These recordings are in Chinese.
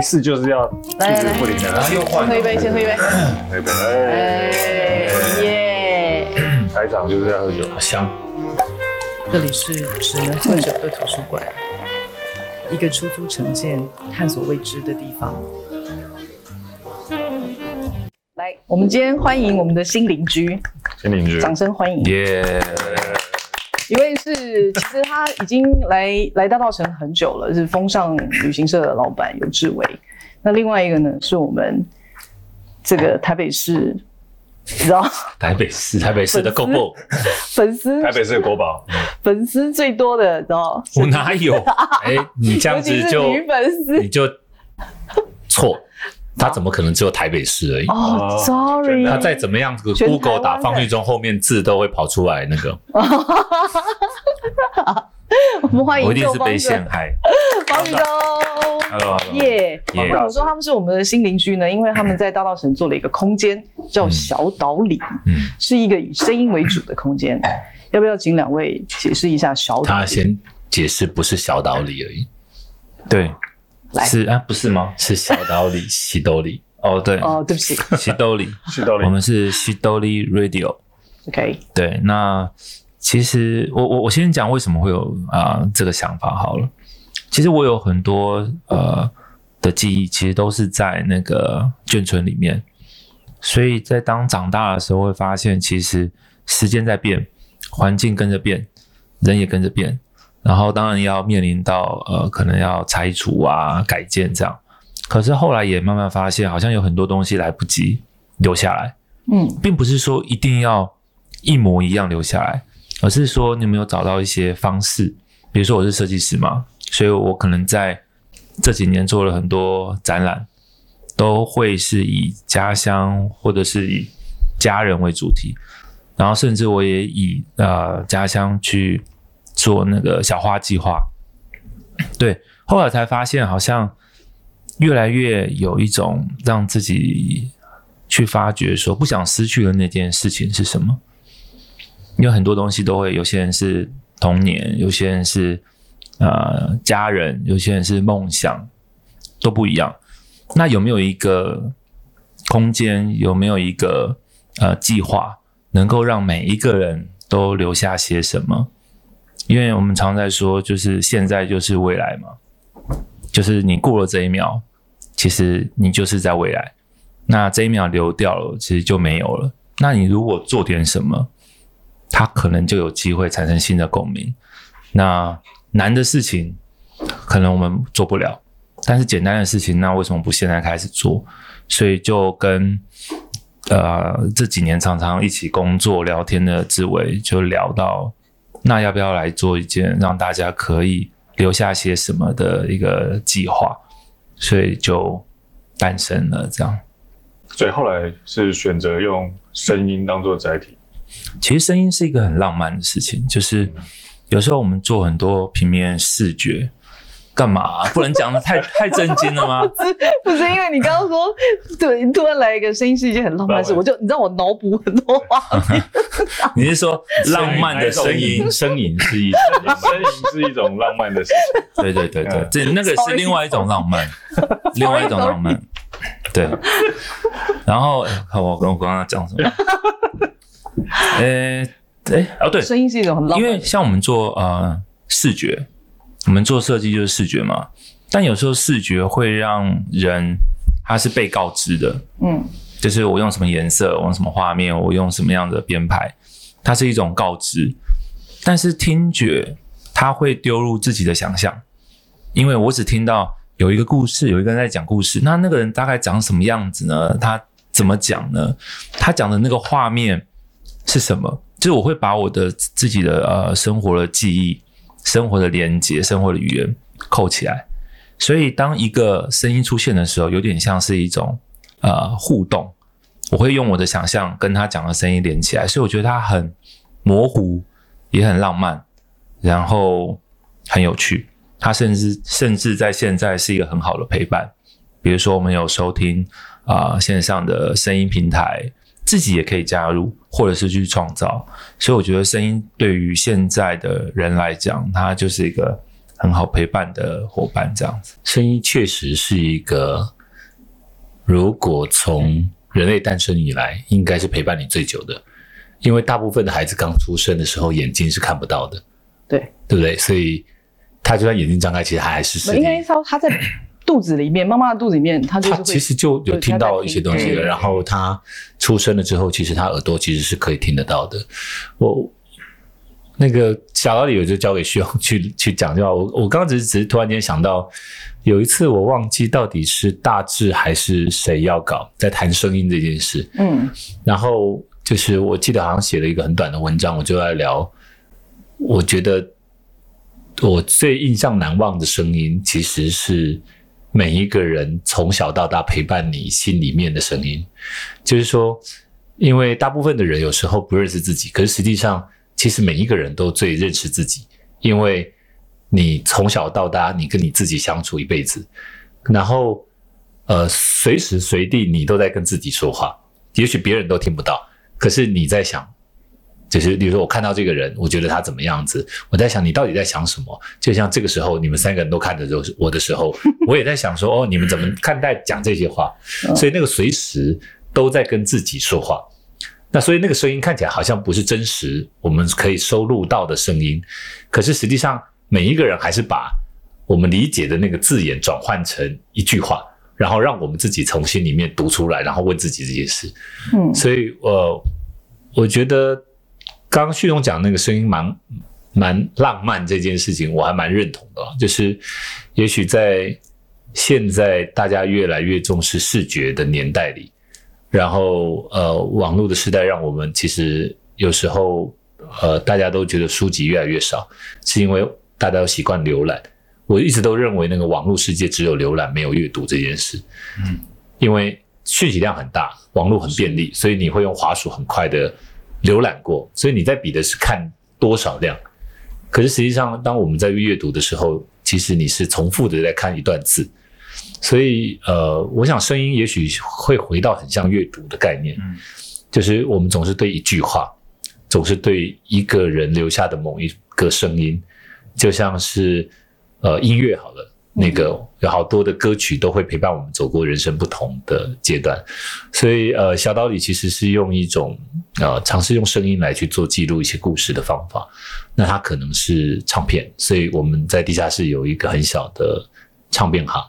一试就是要一直不停的，然后又换，先喝一杯，先喝一杯。喝一杯，哎，耶！开场就是要喝酒，好香。这里是只能喝酒的图书馆，一个出租城建、探索未知的地方。来，我们今天欢迎我们的新邻居，新邻居，掌声欢迎。耶！一位是，其实他已经来来大稻城很久了，是风尚旅行社的老板尤志伟。那另外一个呢，是我们这个台北市，你知道？台北市，台北市的 GoGo 粉丝，台北市的国宝，粉丝最多的，知道？我哪有？哎、欸，你这样子 就女粉丝，你就错。他怎么可能只有台北市而已？哦、oh,，sorry，他再怎么样，Google 打方玉中后面字都会跑出来那个。我们欢迎，我一定是被陷害。方玉中，Hello，耶耶。为什么说他们是我们的新邻居呢？因为他们在大稻城做了一个空间，叫小岛里，嗯，是一个以声音为主的空间。要不要请两位解释一下小岛？他先解释，不是小岛里而已。对。是啊，不是吗？是小岛里 西兜里。哦，对。哦，对不起，西兜里。西兜里，我们是西兜里 Radio，OK，、对，那其实我我我先讲为什么会有啊、呃、这个想法好了。其实我有很多呃的记忆，其实都是在那个眷村里面，所以在当长大的时候，会发现其实时间在变，环境跟着变，人也跟着变。然后当然要面临到呃，可能要拆除啊、改建这样。可是后来也慢慢发现，好像有很多东西来不及留下来。嗯，并不是说一定要一模一样留下来，而是说你有没有找到一些方式？比如说我是设计师嘛，所以我可能在这几年做了很多展览，都会是以家乡或者是以家人为主题，然后甚至我也以呃家乡去。做那个小花计划，对，后来才发现好像越来越有一种让自己去发掘，说不想失去的那件事情是什么？因为很多东西都会，有些人是童年，有些人是呃家人，有些人是梦想，都不一样。那有没有一个空间？有没有一个呃计划，能够让每一个人都留下些什么？因为我们常在说，就是现在就是未来嘛，就是你过了这一秒，其实你就是在未来。那这一秒流掉了，其实就没有了。那你如果做点什么，它可能就有机会产生新的共鸣。那难的事情可能我们做不了，但是简单的事情，那为什么不现在开始做？所以就跟呃这几年常常一起工作聊天的志伟就聊到。那要不要来做一件让大家可以留下些什么的一个计划？所以就诞生了这样。所以后来是选择用声音当做载体。其实声音是一个很浪漫的事情，就是有时候我们做很多平面视觉。干嘛、啊？不能讲的太太震惊了吗？不是，不是因为你刚刚说，对，突然来一个声音是一件很浪漫的事，我就你知道我脑补很多话。你是说浪漫的声音？声音是一种声音是一种浪漫的事情。对对对对，这那个是另外一种浪漫，另外一种浪漫。对。然后，看我跟我刚刚讲什么？呃、欸，哎、欸，哦对，声音是一种很浪漫，因为像我们做呃视觉。我们做设计就是视觉嘛，但有时候视觉会让人他是被告知的，嗯，就是我用什么颜色，我用什么画面，我用什么样的编排，它是一种告知。但是听觉它会丢入自己的想象，因为我只听到有一个故事，有一个人在讲故事，那那个人大概长什么样子呢？他怎么讲呢？他讲的那个画面是什么？就是我会把我的自己的呃生活的记忆。生活的连接，生活的语言扣起来，所以当一个声音出现的时候，有点像是一种呃互动。我会用我的想象跟他讲的声音连起来，所以我觉得它很模糊，也很浪漫，然后很有趣。它甚至甚至在现在是一个很好的陪伴。比如说，我们有收听啊、呃、线上的声音平台。自己也可以加入，或者是去创造，所以我觉得声音对于现在的人来讲，它就是一个很好陪伴的伙伴，这样子。声音确实是一个，如果从人类诞生以来，应该是陪伴你最久的，因为大部分的孩子刚出生的时候，眼睛是看不到的，对，对不对？所以他就算眼睛张开，其实还还是应该说他在肚子里面，妈妈的肚子里面，他就他其实就有听到一些东西了。然后他出生了之后，其实他耳朵其实是可以听得到的。我。那个小道理我就交给徐勇去 去讲就好。我我刚刚只是只是突然间想到，有一次我忘记到底是大志还是谁要搞在谈声音这件事。嗯，然后就是我记得好像写了一个很短的文章，我就在聊，我觉得我最印象难忘的声音，其实是每一个人从小到大陪伴你心里面的声音。就是说，因为大部分的人有时候不认识自己，可是实际上。其实每一个人都最认识自己，因为你从小到大，你跟你自己相处一辈子，然后呃，随时随地你都在跟自己说话。也许别人都听不到，可是你在想，就是比如说我看到这个人，我觉得他怎么样子，我在想你到底在想什么？就像这个时候你们三个人都看着我的时候，我也在想说哦，你们怎么 看待讲这些话？所以那个随时都在跟自己说话。那所以那个声音看起来好像不是真实，我们可以收录到的声音，可是实际上每一个人还是把我们理解的那个字眼转换成一句话，然后让我们自己从心里面读出来，然后问自己这件事。嗯，所以呃，我觉得刚刚旭东讲那个声音蛮蛮浪漫这件事情，我还蛮认同的，就是也许在现在大家越来越重视视觉的年代里。然后，呃，网络的时代让我们其实有时候，呃，大家都觉得书籍越来越少，是因为大家都习惯浏览。我一直都认为那个网络世界只有浏览，没有阅读这件事。嗯，因为讯息量很大，网络很便利，所以你会用滑鼠很快的浏览过，所以你在比的是看多少量。可是实际上，当我们在阅读的时候，其实你是重复的在看一段字。所以，呃，我想声音也许会回到很像阅读的概念，嗯，就是我们总是对一句话，总是对一个人留下的某一个声音，就像是呃音乐好了，那个有好多的歌曲都会陪伴我们走过人生不同的阶段。所以，呃，小岛里其实是用一种呃尝试用声音来去做记录一些故事的方法。那它可能是唱片，所以我们在地下室有一个很小的唱片行。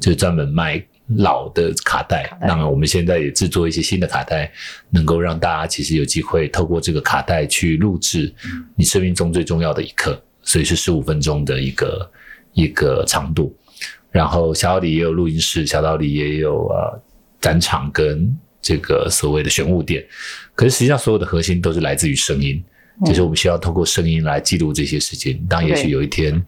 就专门卖老的卡带，那我们现在也制作一些新的卡带，能够让大家其实有机会透过这个卡带去录制你生命中最重要的一刻，所以是十五分钟的一个一个长度。然后小岛里也有录音室，小岛里也有呃展场跟这个所谓的玄物店，可是实际上所有的核心都是来自于声音，就是我们需要透过声音来记录这些事情。当也许有一天，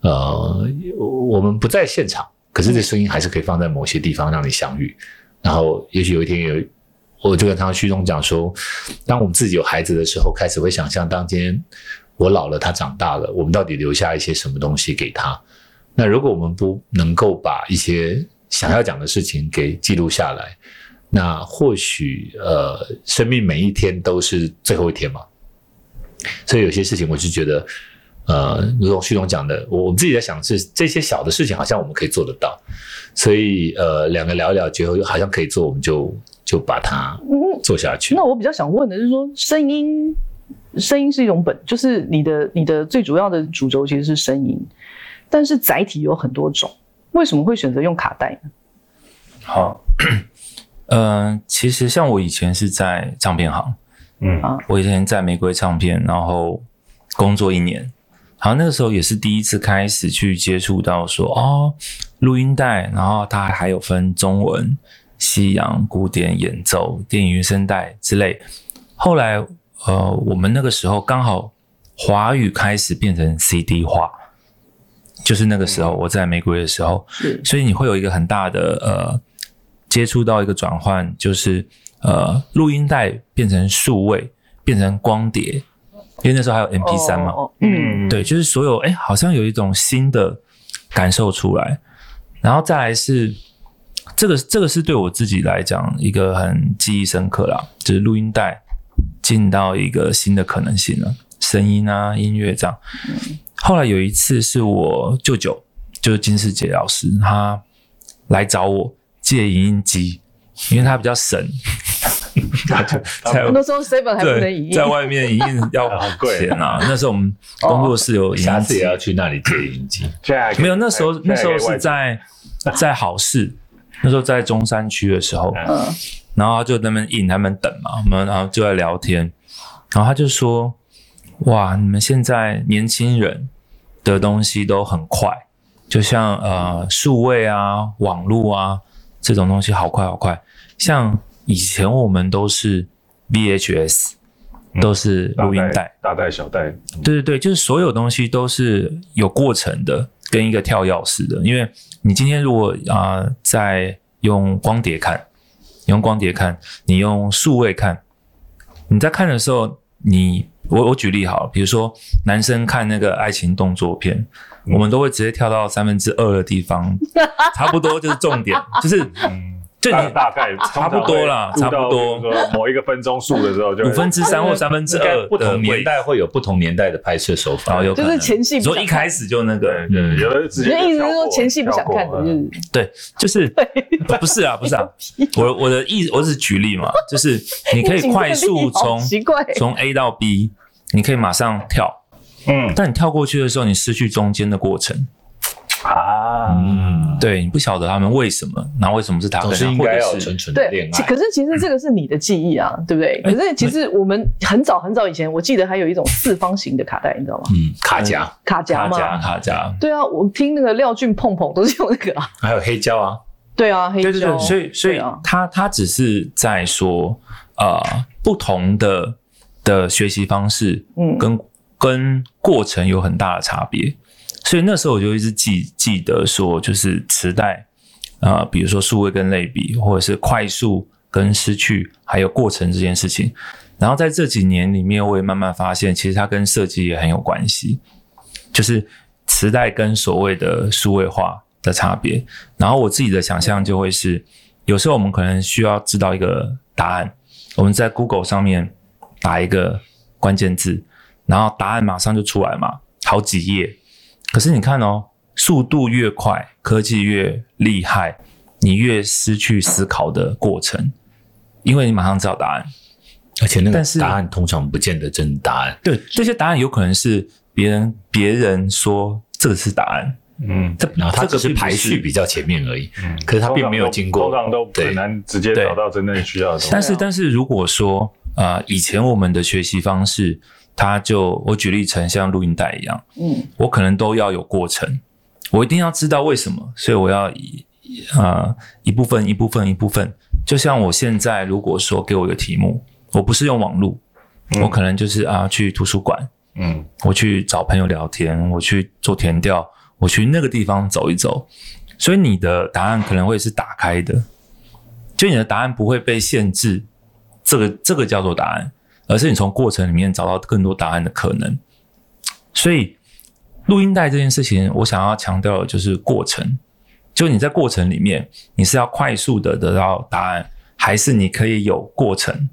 呃，我们不在现场。可是这声音还是可以放在某些地方让你相遇，然后也许有一天有，我就跟他旭东讲说，当我们自己有孩子的时候，开始会想象，当今天我老了，他长大了，我们到底留下一些什么东西给他？那如果我们不能够把一些想要讲的事情给记录下来，那或许呃，生命每一天都是最后一天嘛。所以有些事情，我就觉得。呃，如同旭东讲的，我我自己在想是这些小的事情，好像我们可以做得到，所以呃，两个聊一聊，觉得好像可以做，我们就就把它做下去。嗯。那我比较想问的是说，声音，声音是一种本，就是你的你的最主要的主轴其实是声音，但是载体有很多种，为什么会选择用卡带呢？好，嗯、呃，其实像我以前是在唱片行，嗯，我以前在玫瑰唱片，然后工作一年。好，那个时候也是第一次开始去接触到说哦，录音带，然后它还有分中文、西洋、古典演奏、电影原声带之类。后来，呃，我们那个时候刚好华语开始变成 CD 化，就是那个时候我在玫瑰的时候，是，所以你会有一个很大的呃接触到一个转换，就是呃录音带变成数位，变成光碟。因为那时候还有 MP 三嘛，嗯，对，就是所有，哎，好像有一种新的感受出来，然后再来是这个，这个是对我自己来讲一个很记忆深刻啦，就是录音带进到一个新的可能性了，声音啊，音乐这样，后来有一次是我舅舅，就是金世杰老师，他来找我借影印机，因为他比较省。那时候 seven 还不能影印，在外面影印要钱啊。那时候我们工作室有影印机，下次也要去那里借影印机。没有，那时候那时候是在在好事，那时候在中山区的时候，然后他就在那边印，他们等嘛，我们然后就在聊天，然后他就说。哇，你们现在年轻人的东西都很快，就像呃数位啊、网络啊这种东西好快好快。像以前我们都是 VHS，都是录音带，大带小带。对对对，就是所有东西都是有过程的，跟一个跳钥匙的。因为你今天如果啊、呃、在用光碟看，你用光碟看，你用数位看，你在看的时候。你我我举例好了，比如说男生看那个爱情动作片，嗯、我们都会直接跳到三分之二的地方，差不多就是重点，就是嗯。就大大概 差不多啦，差不多。某一个分钟数的时候，就五分之三或三分之二。不同年代会有不同年代的拍摄手法，就是前戏。所以一开始就那个，嗯，有的直接。意思是说前戏不想看的，就是对，就是不是啊，不是啊。我我的意，我只是举例嘛，就是你可以快速从从 A 到 B，你可以马上跳，嗯，但你跳过去的时候，你失去中间的过程。啊，嗯，对，你不晓得他们为什么，然后为什么是他，总是应该要纯纯的恋爱。可是其实这个是你的记忆啊，对不对？可是其实我们很早很早以前，我记得还有一种四方形的卡带，你知道吗？嗯，卡夹，卡夹吗？卡夹，卡夹。对啊，我听那个廖俊碰碰都是用那个啊。还有黑胶啊。对啊，黑胶。对对对，所以所以他他只是在说，呃，不同的的学习方式，嗯，跟跟过程有很大的差别。所以那时候我就一直记记得说，就是磁带啊，比如说数位跟类比，或者是快速跟失去，还有过程这件事情。然后在这几年里面，我也慢慢发现，其实它跟设计也很有关系，就是磁带跟所谓的数位化的差别。然后我自己的想象就会是，有时候我们可能需要知道一个答案，我们在 Google 上面打一个关键字，然后答案马上就出来嘛，好几页。可是你看哦，速度越快，科技越厉害，你越失去思考的过程，因为你马上知道答案，而且那个答案通常不见得真的答案。对，这些答案有可能是别人别人说这个是答案，嗯，这然后它只是排序比较前面而已，嗯，可是它并没有经过，通常都很难直接找到真正需要的东西。但是但是如果说啊、呃，以前我们的学习方式。他就我举例成像录音带一样，嗯，我可能都要有过程，我一定要知道为什么，所以我要以啊、呃、一部分一部分一部分，就像我现在如果说给我一个题目，我不是用网络，嗯、我可能就是啊去图书馆，嗯，我去找朋友聊天，我去做填调，我去那个地方走一走，所以你的答案可能会是打开的，就你的答案不会被限制，这个这个叫做答案。而是你从过程里面找到更多答案的可能，所以录音带这件事情，我想要强调的就是过程。就你在过程里面，你是要快速的得到答案，还是你可以有过程？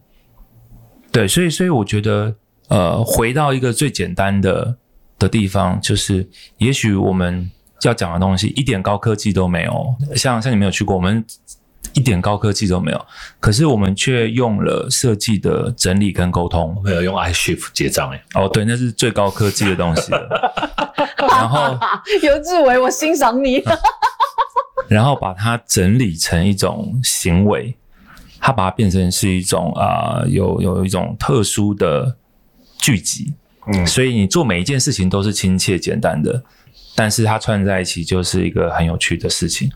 对，所以，所以我觉得，呃，回到一个最简单的的地方，就是也许我们要讲的东西一点高科技都没有，像像你没有去过，我们。一点高科技都没有，可是我们却用了设计的整理跟沟通，没有用 iShift 结账哎。哦，对，那是最高科技的东西。然后尤志伟，我欣赏你。然后把它整理成一种行为，它把它变成是一种啊、呃，有有一种特殊的聚集。嗯，所以你做每一件事情都是亲切简单的，但是它串在一起就是一个很有趣的事情。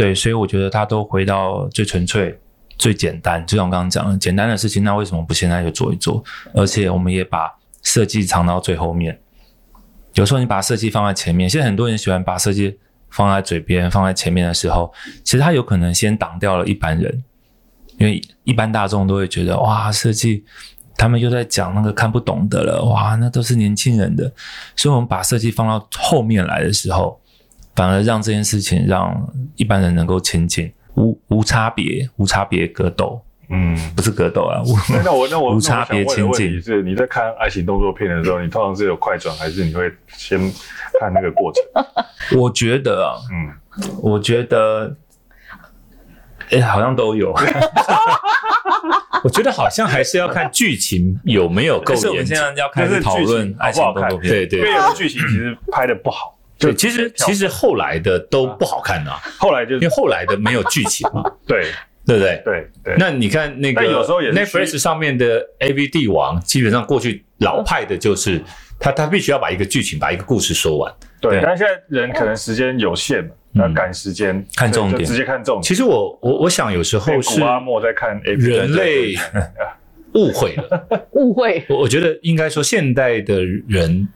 对，所以我觉得它都回到最纯粹、最简单，就像我刚刚讲的，简单的事情，那为什么不现在就做一做？而且我们也把设计藏到最后面。有时候你把设计放在前面，现在很多人喜欢把设计放在嘴边、放在前面的时候，其实它有可能先挡掉了一般人，因为一般大众都会觉得哇，设计他们又在讲那个看不懂的了，哇，那都是年轻人的。所以我们把设计放到后面来的时候。反而让这件事情让一般人能够亲近，无无差别，无差别格斗。嗯，不是格斗啊。那我那我无差别亲近。是你在看爱情动作片的时候，你通常是有快转，还是你会先看那个过程？我觉得啊，嗯，我觉得，哎、欸，好像都有。我觉得好像还是要看剧情有没有够。可是我们现在要开始讨论爱情动作片，对对，因为有的剧情其实拍的不好。对，其实其实后来的都不好看啊。后来就因为后来的没有剧情嘛。对，对不对？对对。那你看那个，有时候也是 Netflix 上面的 AV 帝王，基本上过去老派的就是他他必须要把一个剧情把一个故事说完。对，但现在人可能时间有限嘛，要赶时间，看重点，直接看重点。其实我我我想有时候是阿莫在看 AV，人类 误会了，误会。我我觉得应该说现代的人。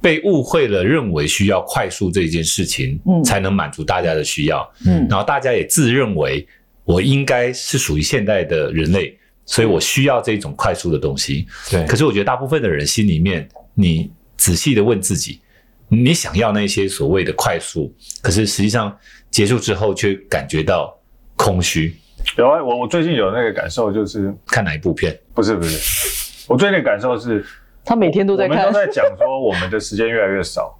被误会了，认为需要快速这件事情，嗯，才能满足大家的需要，嗯，然后大家也自认为我应该是属于现代的人类，所以我需要这种快速的东西，对。可是我觉得大部分的人心里面，你仔细的问自己，你想要那些所谓的快速，可是实际上结束之后却感觉到空虚。有啊，我我最近有那个感受，就是看哪一部片？不是不是，我最近的感受是。他每天都在看，我们都在讲说我们的时间越来越少，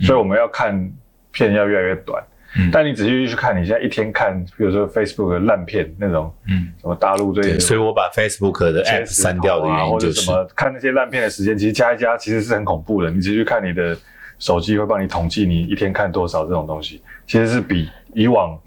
所以我们要看片要越来越短。嗯，但你仔细去看，你现在一天看，比如说 Facebook 的烂片那种，嗯，什么大陆最近，所以我把 Facebook 的 App 删掉的原因就是什么，看那些烂片的时间，其实加一加，其实是很恐怖的。你直接去看你的手机，会帮你统计你一天看多少这种东西，其实是比以往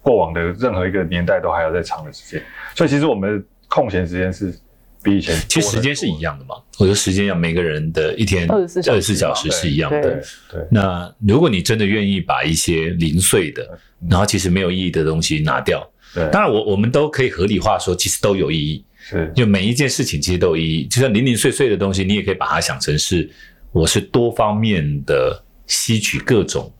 过往的任何一个年代都还要再长的时间。所以其实我们的空闲时间是。比以前其实时间是一样的嘛，我觉得时间要每个人的一天二十四小时是一样的。对，对，那如果你真的愿意把一些零碎的，然后其实没有意义的东西拿掉，对，当然我我们都可以合理化说，其实都有意义。是，就每一件事情其实都有意义，就像零零碎碎的东西，你也可以把它想成是我是多方面的吸取各种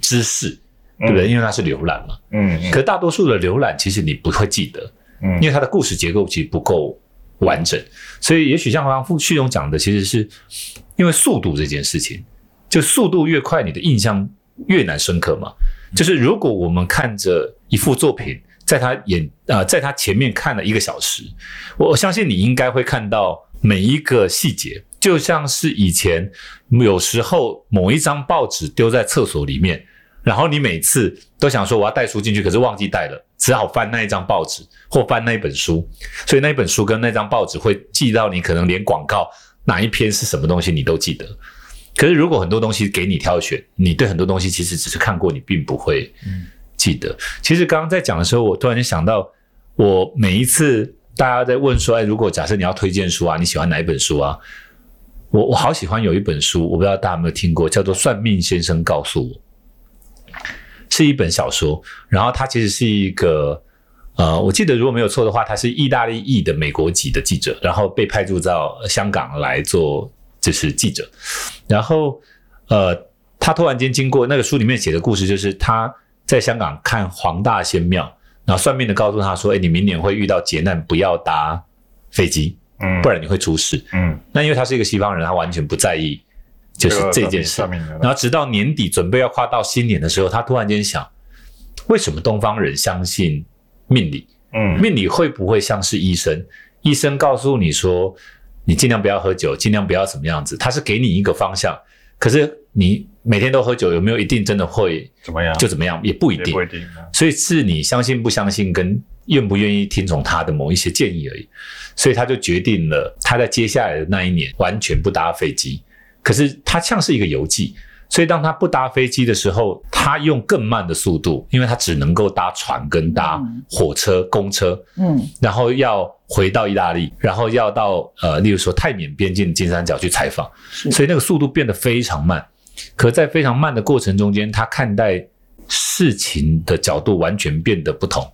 知识，对不对？因为它是浏览嘛。嗯。可大多数的浏览其实你不会记得，嗯，因为它的故事结构其实不够。完整，所以也许像刚刚旭东讲的，其实是因为速度这件事情，就速度越快，你的印象越难深刻嘛。就是如果我们看着一幅作品，在他眼、呃，在他前面看了一个小时，我相信你应该会看到每一个细节，就像是以前有时候某一张报纸丢在厕所里面。然后你每次都想说我要带书进去，可是忘记带了，只好翻那一张报纸或翻那一本书，所以那一本书跟那张报纸会记到你可能连广告哪一篇是什么东西你都记得。可是如果很多东西给你挑选，你对很多东西其实只是看过，你并不会记得。其实刚刚在讲的时候，我突然间想到，我每一次大家在问说，哎，如果假设你要推荐书啊，你喜欢哪一本书啊？我我好喜欢有一本书，我不知道大家有没有听过，叫做《算命先生告诉我》。是一本小说，然后他其实是一个，呃，我记得如果没有错的话，他是意大利裔的美国籍的记者，然后被派驻到香港来做就是记者，然后呃，他突然间经过那个书里面写的故事，就是他在香港看黄大仙庙，然后算命的告诉他说：“哎，你明年会遇到劫难，不要搭飞机，嗯，不然你会出事。”嗯，那因为他是一个西方人，他完全不在意。就是这件事，然后直到年底准备要跨到新年的时候，他突然间想，为什么东方人相信命理？嗯，命理会不会像是医生？医生告诉你说，你尽量不要喝酒，尽量不要什么样子，他是给你一个方向。可是你每天都喝酒，有没有一定真的会怎么样？就怎么样，也不一定。不一定。所以是你相信不相信，跟愿不愿意听从他的某一些建议而已。所以他就决定了，他在接下来的那一年完全不搭飞机。可是他像是一个游记，所以当他不搭飞机的时候，他用更慢的速度，因为他只能够搭船跟搭火车、公车，嗯，然后要回到意大利，然后要到呃，例如说泰缅边境的金三角去采访，所以那个速度变得非常慢。可在非常慢的过程中间，他看待事情的角度完全变得不同。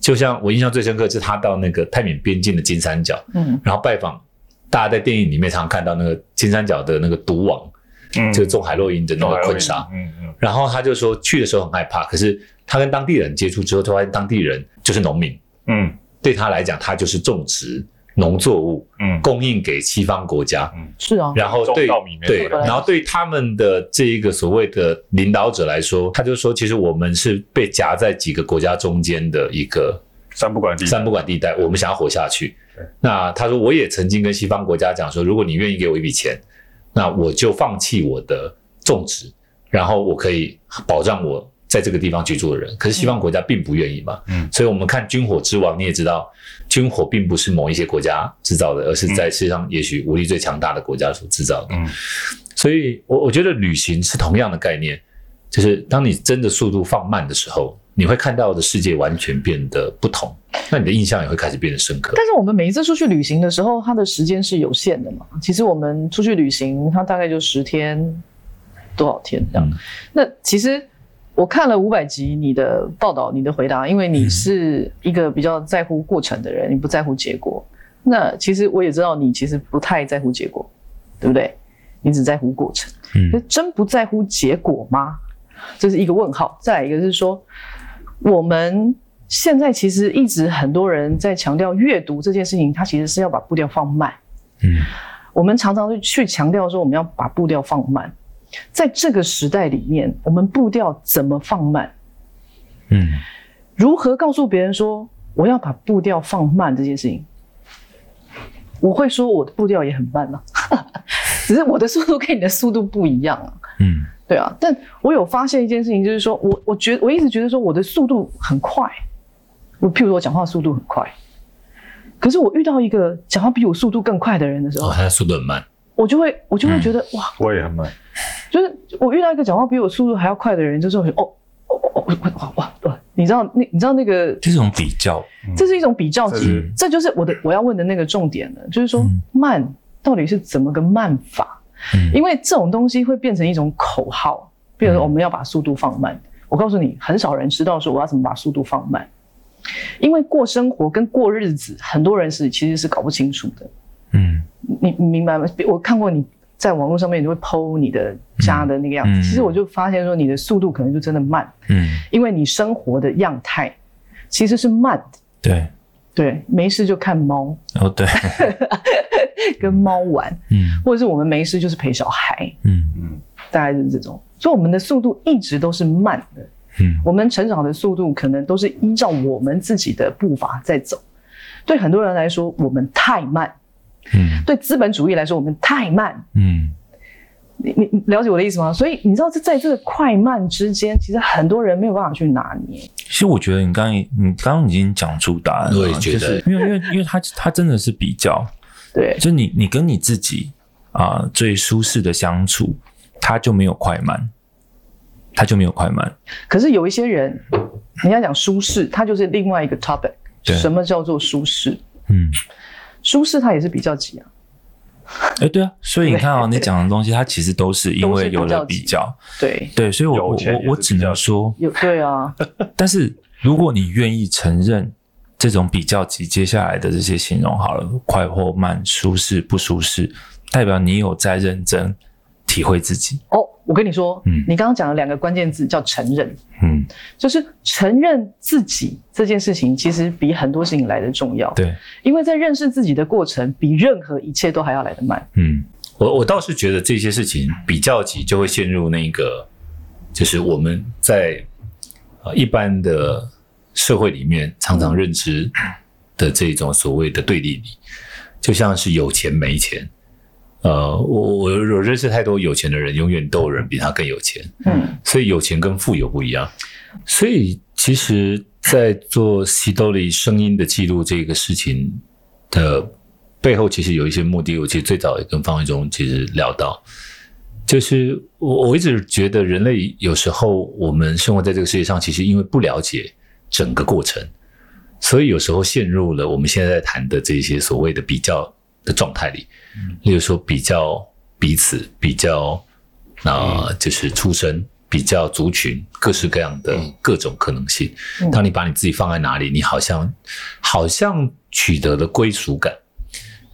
就像我印象最深刻是他到那个泰缅边境的金三角，嗯，然后拜访。大家在电影里面常常看到那个金三角的那个毒王，嗯，就是种海洛因的那个困杀，嗯嗯，然后他就说去的时候很害怕，可是他跟当地人接触之后，他发现当地人就是农民，嗯，对他来讲，他就是种植农作物，嗯，供应给西方国家，嗯，是啊，然后对对，然后对他们的这一个所谓的领导者来说，他就说，其实我们是被夹在几个国家中间的一个三不管地三不管地带，我们想要活下去。那他说，我也曾经跟西方国家讲说，如果你愿意给我一笔钱，那我就放弃我的种植，然后我可以保障我在这个地方居住的人。可是西方国家并不愿意嘛，嗯，所以我们看军火之王，你也知道，军火并不是某一些国家制造的，而是在世界上也许武力最强大的国家所制造的。嗯，所以我我觉得旅行是同样的概念，就是当你真的速度放慢的时候。你会看到的世界完全变得不同，那你的印象也会开始变得深刻。但是我们每一次出去旅行的时候，它的时间是有限的嘛？其实我们出去旅行，它大概就十天，多少天这样。嗯、那其实我看了五百集你的报道，你的回答，因为你是一个比较在乎过程的人，你不在乎结果。那其实我也知道你其实不太在乎结果，对不对？你只在乎过程。嗯，真不在乎结果吗？这是一个问号。再来一个是说。我们现在其实一直很多人在强调阅读这件事情，它其实是要把步调放慢。嗯，我们常常去强调说我们要把步调放慢，在这个时代里面，我们步调怎么放慢？嗯，如何告诉别人说我要把步调放慢这件事情？我会说我的步调也很慢啊，只是我的速度跟你的速度不一样啊。嗯。对啊，但我有发现一件事情，就是说我我觉我一直觉得说我的速度很快，我譬如说我讲话速度很快，可是我遇到一个讲话比我速度更快的人的时候，哦，他速度很慢，我就会我就会觉得、嗯、哇，我也很慢，就是我遇到一个讲话比我速度还要快的人，就是会哦哦哦哇哇哇哇，你知道那你知道那个这是一种比较，这是一种比较级，嗯、这就是我的我要问的那个重点了，就是说、嗯、慢到底是怎么个慢法？因为这种东西会变成一种口号，比如说我们要把速度放慢。我告诉你，很少人知道说我要怎么把速度放慢，因为过生活跟过日子，很多人是其实是搞不清楚的。嗯，你你明白吗？我看过你在网络上面，你会 po 你的家的那个样子，其实我就发现说你的速度可能就真的慢。嗯，因为你生活的样态其实是慢的。对。对，没事就看猫。哦，对，跟猫玩，嗯，或者是我们没事就是陪小孩，嗯。嗯，大概就是这种，所以我们的速度一直都是慢的，嗯，我们成长的速度可能都是依照我们自己的步伐在走，对很多人来说我们太慢，嗯，对资本主义来说我们太慢，嗯。你你你了解我的意思吗？所以你知道，这在这个快慢之间，其实很多人没有办法去拿捏。其实我觉得你刚刚你刚刚已经讲出答案了，我也觉得，因为因为因为他他真的是比较，对，就你你跟你自己啊、呃、最舒适的相处，他就没有快慢，他就没有快慢。可是有一些人，你要讲舒适，他就是另外一个 topic。什么叫做舒适？嗯，舒适它也是比较级啊。哎，欸、对啊，所以你看啊、喔，你讲的东西，它其实都是因为有了比较，对。对，所以我我我我只能说有对啊。但是如果你愿意承认这种比较级，接下来的这些形容好了，快或慢，舒适不舒适，代表你有在认真体会自己。哦。我跟你说，嗯，你刚刚讲了两个关键字，叫承认，嗯，就是承认自己这件事情，其实比很多事情来的重要，对，因为在认识自己的过程，比任何一切都还要来得慢，嗯，我我倒是觉得这些事情比较级就会陷入那个，就是我们在呃一般的社会里面常常认知的这种所谓的对立里，就像是有钱没钱。呃，我我我认识太多有钱的人，永远都有人比他更有钱。嗯，所以有钱跟富有不一样。所以其实，在做西多里声音的记录这个事情的背后，其实有一些目的。我其实最早也跟方伟忠其实聊到，就是我我一直觉得人类有时候我们生活在这个世界上，其实因为不了解整个过程，所以有时候陷入了我们现在在谈的这些所谓的比较的状态里。例如说，比较彼此，比较啊、呃，就是出身，比较族群，各式各样的各种可能性。当你把你自己放在哪里，你好像好像取得了归属感。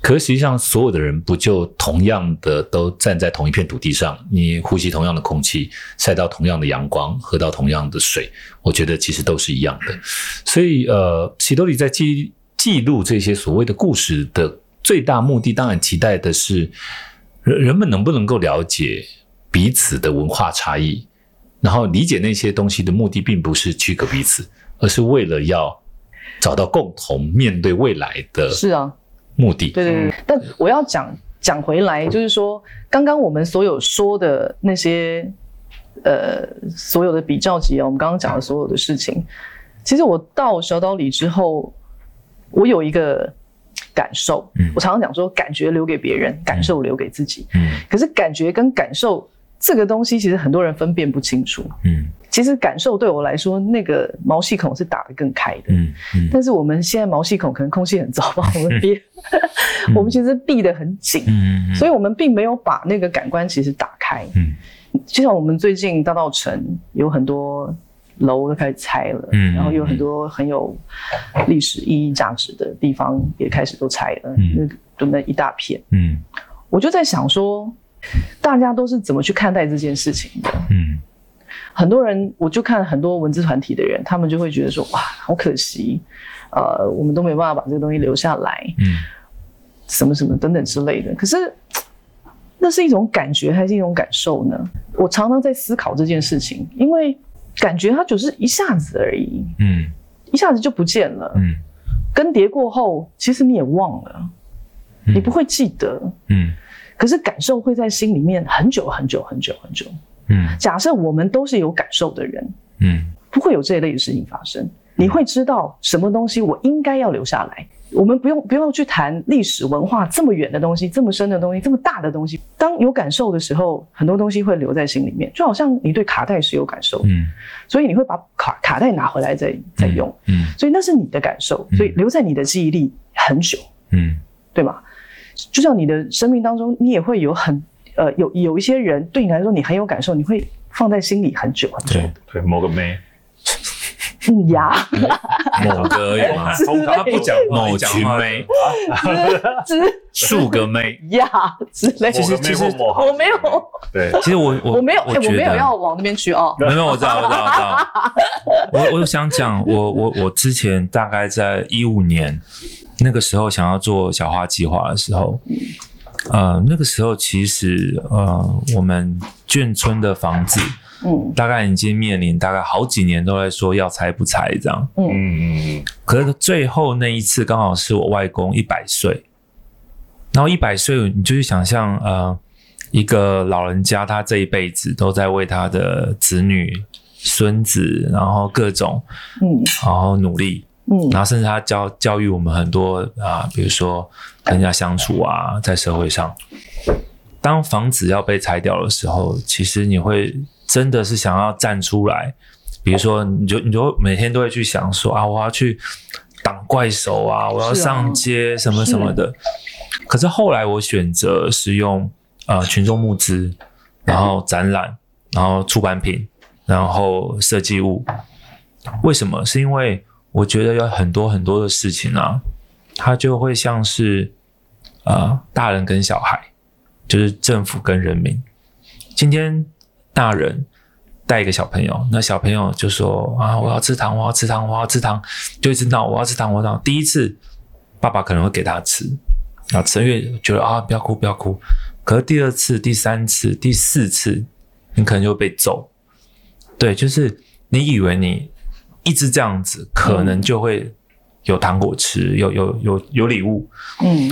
可是实际上，所有的人不就同样的都站在同一片土地上，你呼吸同样的空气，晒到同样的阳光，喝到同样的水，我觉得其实都是一样的。所以，呃，喜多里在记记录这些所谓的故事的。最大目的当然期待的是人人们能不能够了解彼此的文化差异，然后理解那些东西的目的并不是区隔彼此，而是为了要找到共同面对未来的是啊目的。对对对，但我要讲讲回来，就是说，刚刚我们所有说的那些呃所有的比较级啊，我们刚刚讲的所有的事情，其实我到小岛里之后，我有一个感受。嗯，我常常讲说，感觉留给别人，感受留给自己。嗯，可是感觉跟感受。这个东西其实很多人分辨不清楚。嗯，其实感受对我来说，那个毛细孔是打得更开的。嗯嗯。但是我们现在毛细孔可能空气很糟吧，我们憋，我们其实闭得很紧。嗯，所以我们并没有把那个感官其实打开。嗯。就像我们最近大道城有很多楼都开始拆了，嗯，然后有很多很有历史意义价值的地方也开始都拆了，嗯，就那一大片。嗯。我就在想说。大家都是怎么去看待这件事情的？嗯，很多人，我就看很多文字团体的人，他们就会觉得说，哇，好可惜，呃，我们都没有办法把这个东西留下来，嗯，什么什么等等之类的。可是，那是一种感觉还是一种感受呢？我常常在思考这件事情，因为感觉它就是一下子而已，嗯，一下子就不见了，嗯，更迭过后，其实你也忘了，你不会记得，嗯。可是感受会在心里面很久很久很久很久。嗯，假设我们都是有感受的人，嗯，不会有这一类的事情发生。你会知道什么东西我应该要留下来。我们不用不用去谈历史文化这么远的东西，这么深的东西，这么大的东西。当有感受的时候，很多东西会留在心里面。就好像你对卡带是有感受，嗯，所以你会把卡卡带拿回来再再用，嗯，所以那是你的感受，所以留在你的记忆里很久，嗯，对吗？就像你的生命当中，你也会有很呃有有一些人对你来说你很有感受，你会放在心里很久很久。对对，某个妹，嗯呀，某个呀，他不讲某群妹，数个妹 呀之类。其实其实我没有，对，其实我我我没有，我没有要往那边去哦。没有，我知道，我知道，我知道。我我想讲，我我我之前大概在一五年。那个时候想要做小花计划的时候，呃，那个时候其实呃，我们眷村的房子，嗯，大概已经面临大概好几年都在说要拆不拆这样，嗯。嗯。嗯。可是最后那一次刚好是我外公一百岁，然后一百岁你就去想象呃，一个老人家他这一辈子都在为他的子女、孙子，然后各种，嗯，然后努力。嗯，然后甚至他教教育我们很多啊，比如说跟人家相处啊，在社会上，当房子要被拆掉的时候，其实你会真的是想要站出来，比如说你就你就每天都会去想说啊，我要去挡怪手啊，我要上街什么什么的。可是后来我选择是用呃群众募资，然后展览，然后出版品，然后设计物，为什么？是因为。我觉得有很多很多的事情啊，它就会像是，呃，大人跟小孩，就是政府跟人民。今天大人带一个小朋友，那小朋友就说啊，我要吃糖，我要吃糖，我要吃糖，就一直闹，我要吃糖，我要吃糖。第一次，爸爸可能会给他吃，啊，吃，因为觉得啊，不要哭，不要哭。可是第二次、第三次、第四次，你可能就会被揍。对，就是你以为你。一直这样子，可能就会有糖果吃，有有有有礼物。嗯，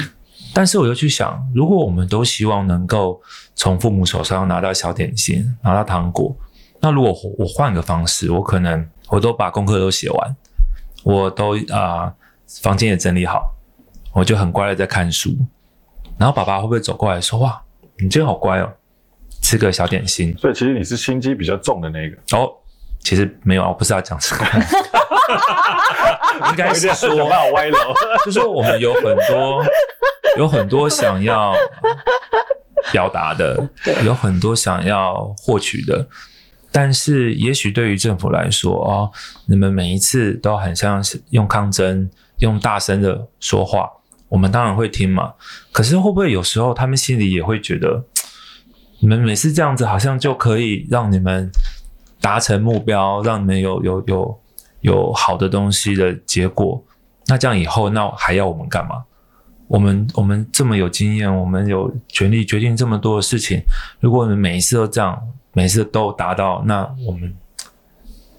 但是我又去想，如果我们都希望能够从父母手上拿到小点心，拿到糖果，那如果我换个方式，我可能我都把功课都写完，我都啊、呃、房间也整理好，我就很乖的在看书，然后爸爸会不会走过来说：“哇，你今天好乖哦，吃个小点心。”所以其实你是心机比较重的那个哦。其实没有，我不是要讲这个，应该是说歪楼，就是说我们有很多有很多想要表达的，有很多想要获取的，但是也许对于政府来说，哦，你们每一次都很像是用抗争，用大声的说话，我们当然会听嘛。可是会不会有时候他们心里也会觉得，你们每次这样子好像就可以让你们。达成目标，让你们有有有有好的东西的结果，那这样以后，那还要我们干嘛？我们我们这么有经验，我们有权利决定这么多的事情。如果我们每一次都这样，每次都达到，那我们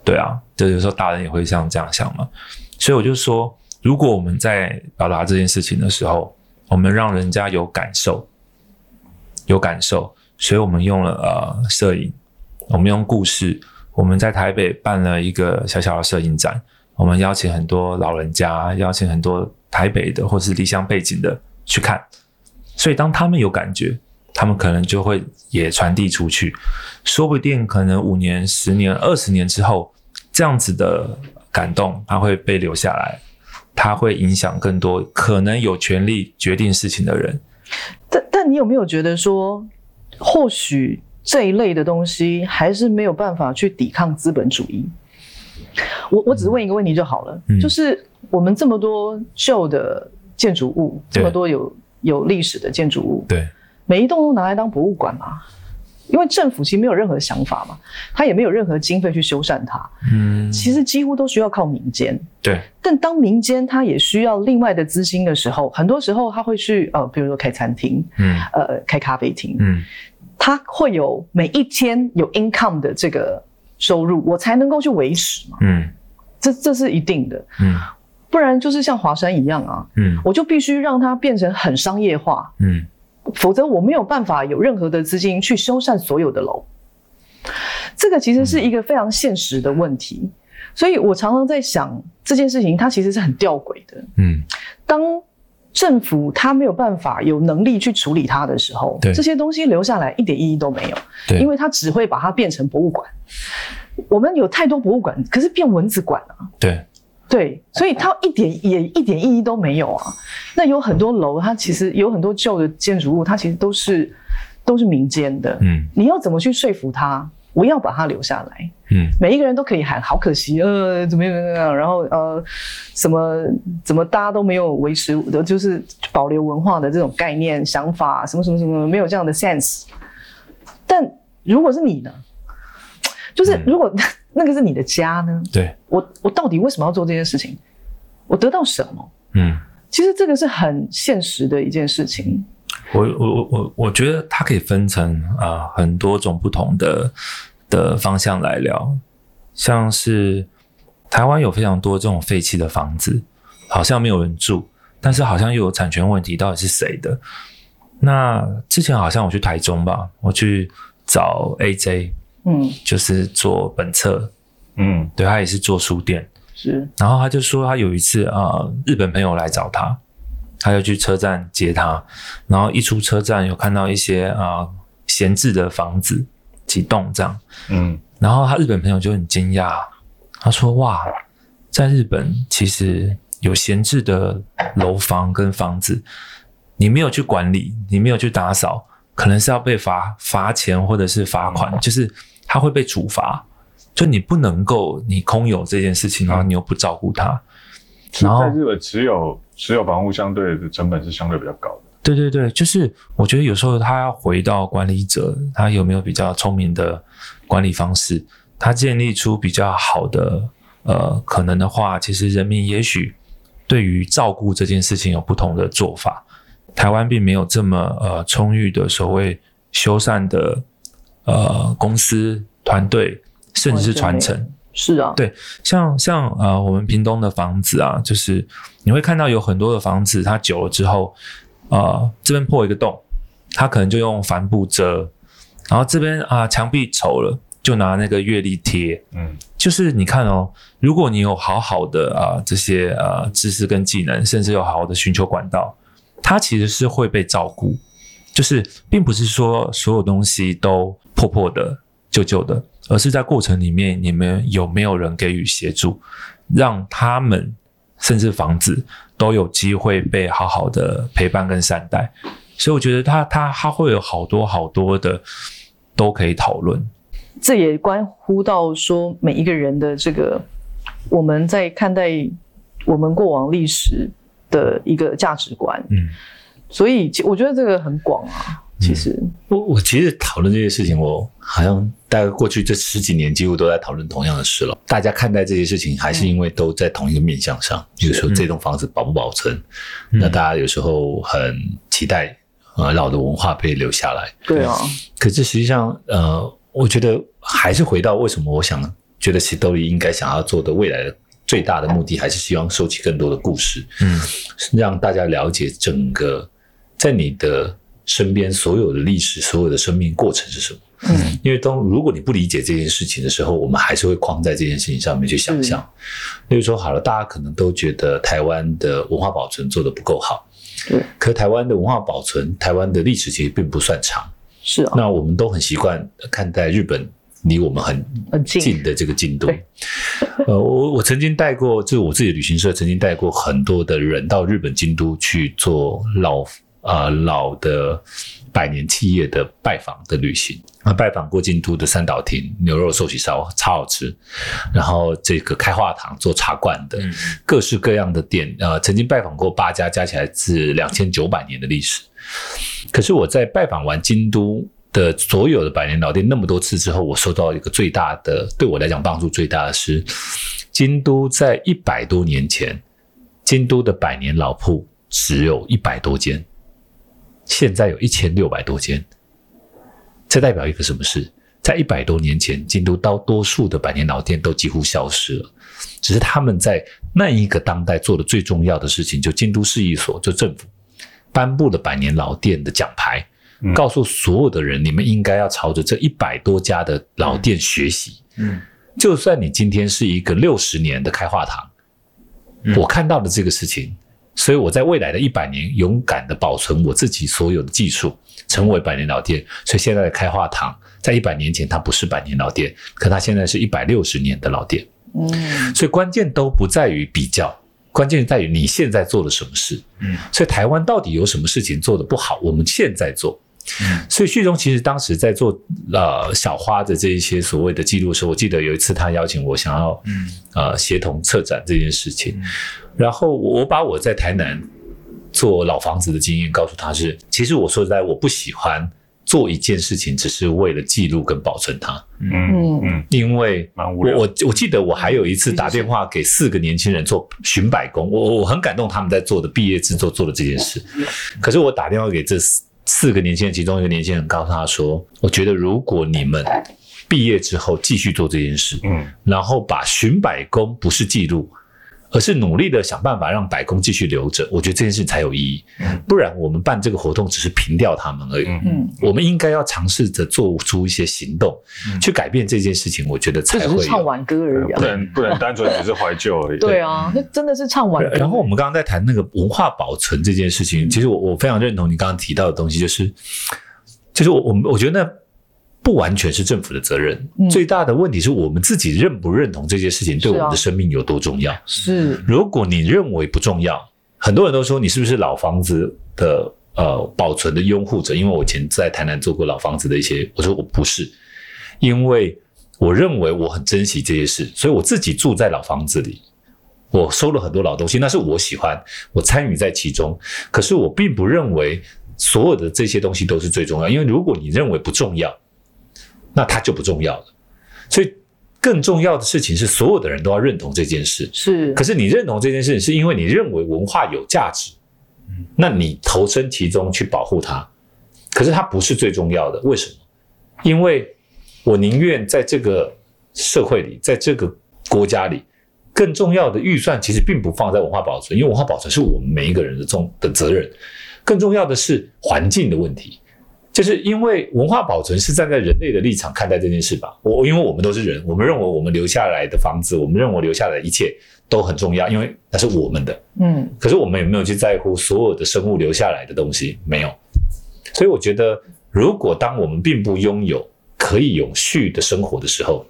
对啊，就有时候大人也会像这样想嘛。所以我就说，如果我们在表达这件事情的时候，我们让人家有感受，有感受，所以我们用了呃摄影，我们用故事，我们在台北办了一个小小的摄影展，我们邀请很多老人家，邀请很多台北的或是离乡背景的去看，所以当他们有感觉。他们可能就会也传递出去，说不定可能五年、十年、二十年之后，这样子的感动，它会被留下来，它会影响更多可能有权利决定事情的人。但但你有没有觉得说，或许这一类的东西还是没有办法去抵抗资本主义？我我只问一个问题就好了，嗯、就是我们这么多旧的建筑物，这么多有有历史的建筑物，对。每一栋都拿来当博物馆嘛？因为政府其实没有任何想法嘛，他也没有任何经费去修缮它。嗯，其实几乎都需要靠民间。对。但当民间他也需要另外的资金的时候，很多时候他会去呃，比如说开餐厅，嗯，呃，开咖啡厅，嗯，他会有每一天有 income 的这个收入，我才能够去维持嘛。嗯，这这是一定的。嗯，不然就是像华山一样啊，嗯，我就必须让它变成很商业化。嗯。否则我没有办法有任何的资金去修缮所有的楼，这个其实是一个非常现实的问题。所以我常常在想这件事情，它其实是很吊诡的。嗯，当政府它没有办法有能力去处理它的时候，这些东西留下来一点意义都没有。对，因为它只会把它变成博物馆。我们有太多博物馆，可是变蚊子馆啊。对。对，所以它一点也一点意义都没有啊。那有很多楼，它其实有很多旧的建筑物，它其实都是都是民间的。嗯，你要怎么去说服他，我要把它留下来？嗯，每一个人都可以喊好可惜，呃，怎么样怎么样，然后呃，什么怎么大家都没有维持的，就是保留文化的这种概念、想法，什么什么什么，没有这样的 sense。但如果是你呢？就是如果。嗯那个是你的家呢？对，我我到底为什么要做这件事情？我得到什么？嗯，其实这个是很现实的一件事情。我我我我我觉得它可以分成啊、呃、很多种不同的的方向来聊，像是台湾有非常多这种废弃的房子，好像没有人住，但是好像又有产权问题，到底是谁的？那之前好像我去台中吧，我去找 AJ。嗯，就是做本册，嗯，对，他也是做书店，是。然后他就说，他有一次啊、呃，日本朋友来找他，他就去车站接他，然后一出车站有看到一些啊闲置的房子几栋这样，嗯，然后他日本朋友就很惊讶，他说：“哇，在日本其实有闲置的楼房跟房子，你没有去管理，你没有去打扫，可能是要被罚罚钱或者是罚款，嗯、就是。”他会被处罚，就你不能够你空有这件事情，然后你又不照顾他。然后在日本持有持有房屋相对的成本是相对比较高的。对对对，就是我觉得有时候他要回到管理者，他有没有比较聪明的管理方式，他建立出比较好的呃可能的话，其实人民也许对于照顾这件事情有不同的做法。台湾并没有这么呃充裕的所谓修缮的。呃，公司团队甚至是传承，是啊，对，像像呃，我们屏东的房子啊，就是你会看到有很多的房子，它久了之后，呃，这边破一个洞，它可能就用帆布遮，然后这边啊墙壁丑了，就拿那个月历贴，嗯，就是你看哦，如果你有好好的啊这些呃知识跟技能，甚至有好好的寻求管道，它其实是会被照顾，就是并不是说所有东西都。破破的、旧旧的，而是在过程里面，你们有没有人给予协助，让他们甚至房子都有机会被好好的陪伴跟善待？所以我觉得他他他会有好多好多的都可以讨论。这也关乎到说每一个人的这个我们在看待我们过往历史的一个价值观。嗯，所以我觉得这个很广啊。其实，我我其实讨论这些事情，我好像大概过去这十几年几乎都在讨论同样的事了。大家看待这些事情，还是因为都在同一个面向上，比如说这栋房子保不保存。那大家有时候很期待呃老的文化被留下来。对啊。可是实际上，呃，我觉得还是回到为什么我想觉得喜多利应该想要做的未来的最大的目的还是希望收集更多的故事，嗯，让大家了解整个在你的身边所有的历史、所有的生命过程是什么。嗯，因为当如果你不理解这件事情的时候，我们还是会框在这件事情上面去想象。例如说，好了，大家可能都觉得台湾的文化保存做得不够好，对。可台湾的文化保存，台湾的历史其实并不算长，是啊。那我们都很习惯看待日本离我们很近的这个京都。呃，我我曾经带过，就是我自己的旅行社曾经带过很多的人到日本京都去做老呃老的。百年企业的拜访的旅行啊，拜访过京都的三岛亭牛肉寿喜烧超好吃，然后这个开化堂做茶馆的，各式各样的店，呃，曾经拜访过八家，加起来是两千九百年的历史。可是我在拜访完京都的所有的百年老店那么多次之后，我收到一个最大的，对我来讲帮助最大的是，京都在一百多年前，京都的百年老铺只有一百多间。现在有一千六百多间，这代表一个什么事？在一百多年前，京都大多数的百年老店都几乎消失了，只是他们在那一个当代做的最重要的事情，就京都市役所，就政府颁布了百年老店的奖牌，嗯、告诉所有的人，你们应该要朝着这一百多家的老店学习。嗯，就算你今天是一个六十年的开化堂，嗯、我看到的这个事情。所以我在未来的一百年，勇敢的保存我自己所有的技术，成为百年老店。所以现在的开化堂，在一百年前它不是百年老店，可它现在是一百六十年的老店。嗯，所以关键都不在于比较，关键在于你现在做了什么事。嗯，所以台湾到底有什么事情做得不好？我们现在做。嗯，所以旭中其实当时在做呃小花的这一些所谓的记录的时候，我记得有一次他邀请我想要嗯。呃协同策展这件事情，嗯、然后我把我在台南做老房子的经验告诉他是，其实我说实在我不喜欢做一件事情只是为了记录跟保存它，嗯。嗯，因为我我我记得我还有一次打电话给四个年轻人做寻百工，我我很感动他们在做的毕业制作做的这件事，可是我打电话给这四。四个年轻人，其中一个年轻人告诉他说：“我觉得如果你们毕业之后继续做这件事，嗯，然后把寻百工不是记录。”而是努力的想办法让百工继续留着，我觉得这件事才有意义。嗯，不然我们办这个活动只是凭吊他们而已。嗯，我们应该要尝试着做出一些行动，嗯，去改变这件事情。我觉得才会。只是唱完歌而已，不能不能单纯只是怀旧而已。对啊，那真的是唱完歌。然后我们刚刚在谈那个文化保存这件事情，其实我我非常认同你刚刚提到的东西，就是就是我我我觉得那。不完全是政府的责任，嗯，最大的问题是我们自己认不认同这件事情对我们的生命有多重要。是，啊，如果你认为不重要，很多人都说你是不是老房子的呃保存的拥护者？因为我以前在台南做过老房子的一些，我说我不是，因为我认为我很珍惜这些事，所以我自己住在老房子里，我收了很多老东西，那是我喜欢，我参与在其中，可是我并不认为所有的这些东西都是最重要，因为如果你认为不重要。那它就不重要了，所以更重要的事情是所有的人都要认同这件事。是，可是你认同这件事，是因为你认为文化有价值，嗯，那你投身其中去保护它。可是它不是最重要的，为什么？因为我宁愿在这个社会里，在这个国家里，更重要的预算其实并不放在文化保存，因为文化保存是我们每一个人的重的责任。更重要的是环境的问题。就是因为文化保存是站在人类的立场看待这件事吧。我因为我们都是人，我们认为我们留下来的房子，我们认为留下来的一切都很重要，因为那是我们的。嗯。可是我们有没有去在乎所有的生物留下来的东西？没有。所以我觉得，如果当我们并不拥有可以永续的生活的时候，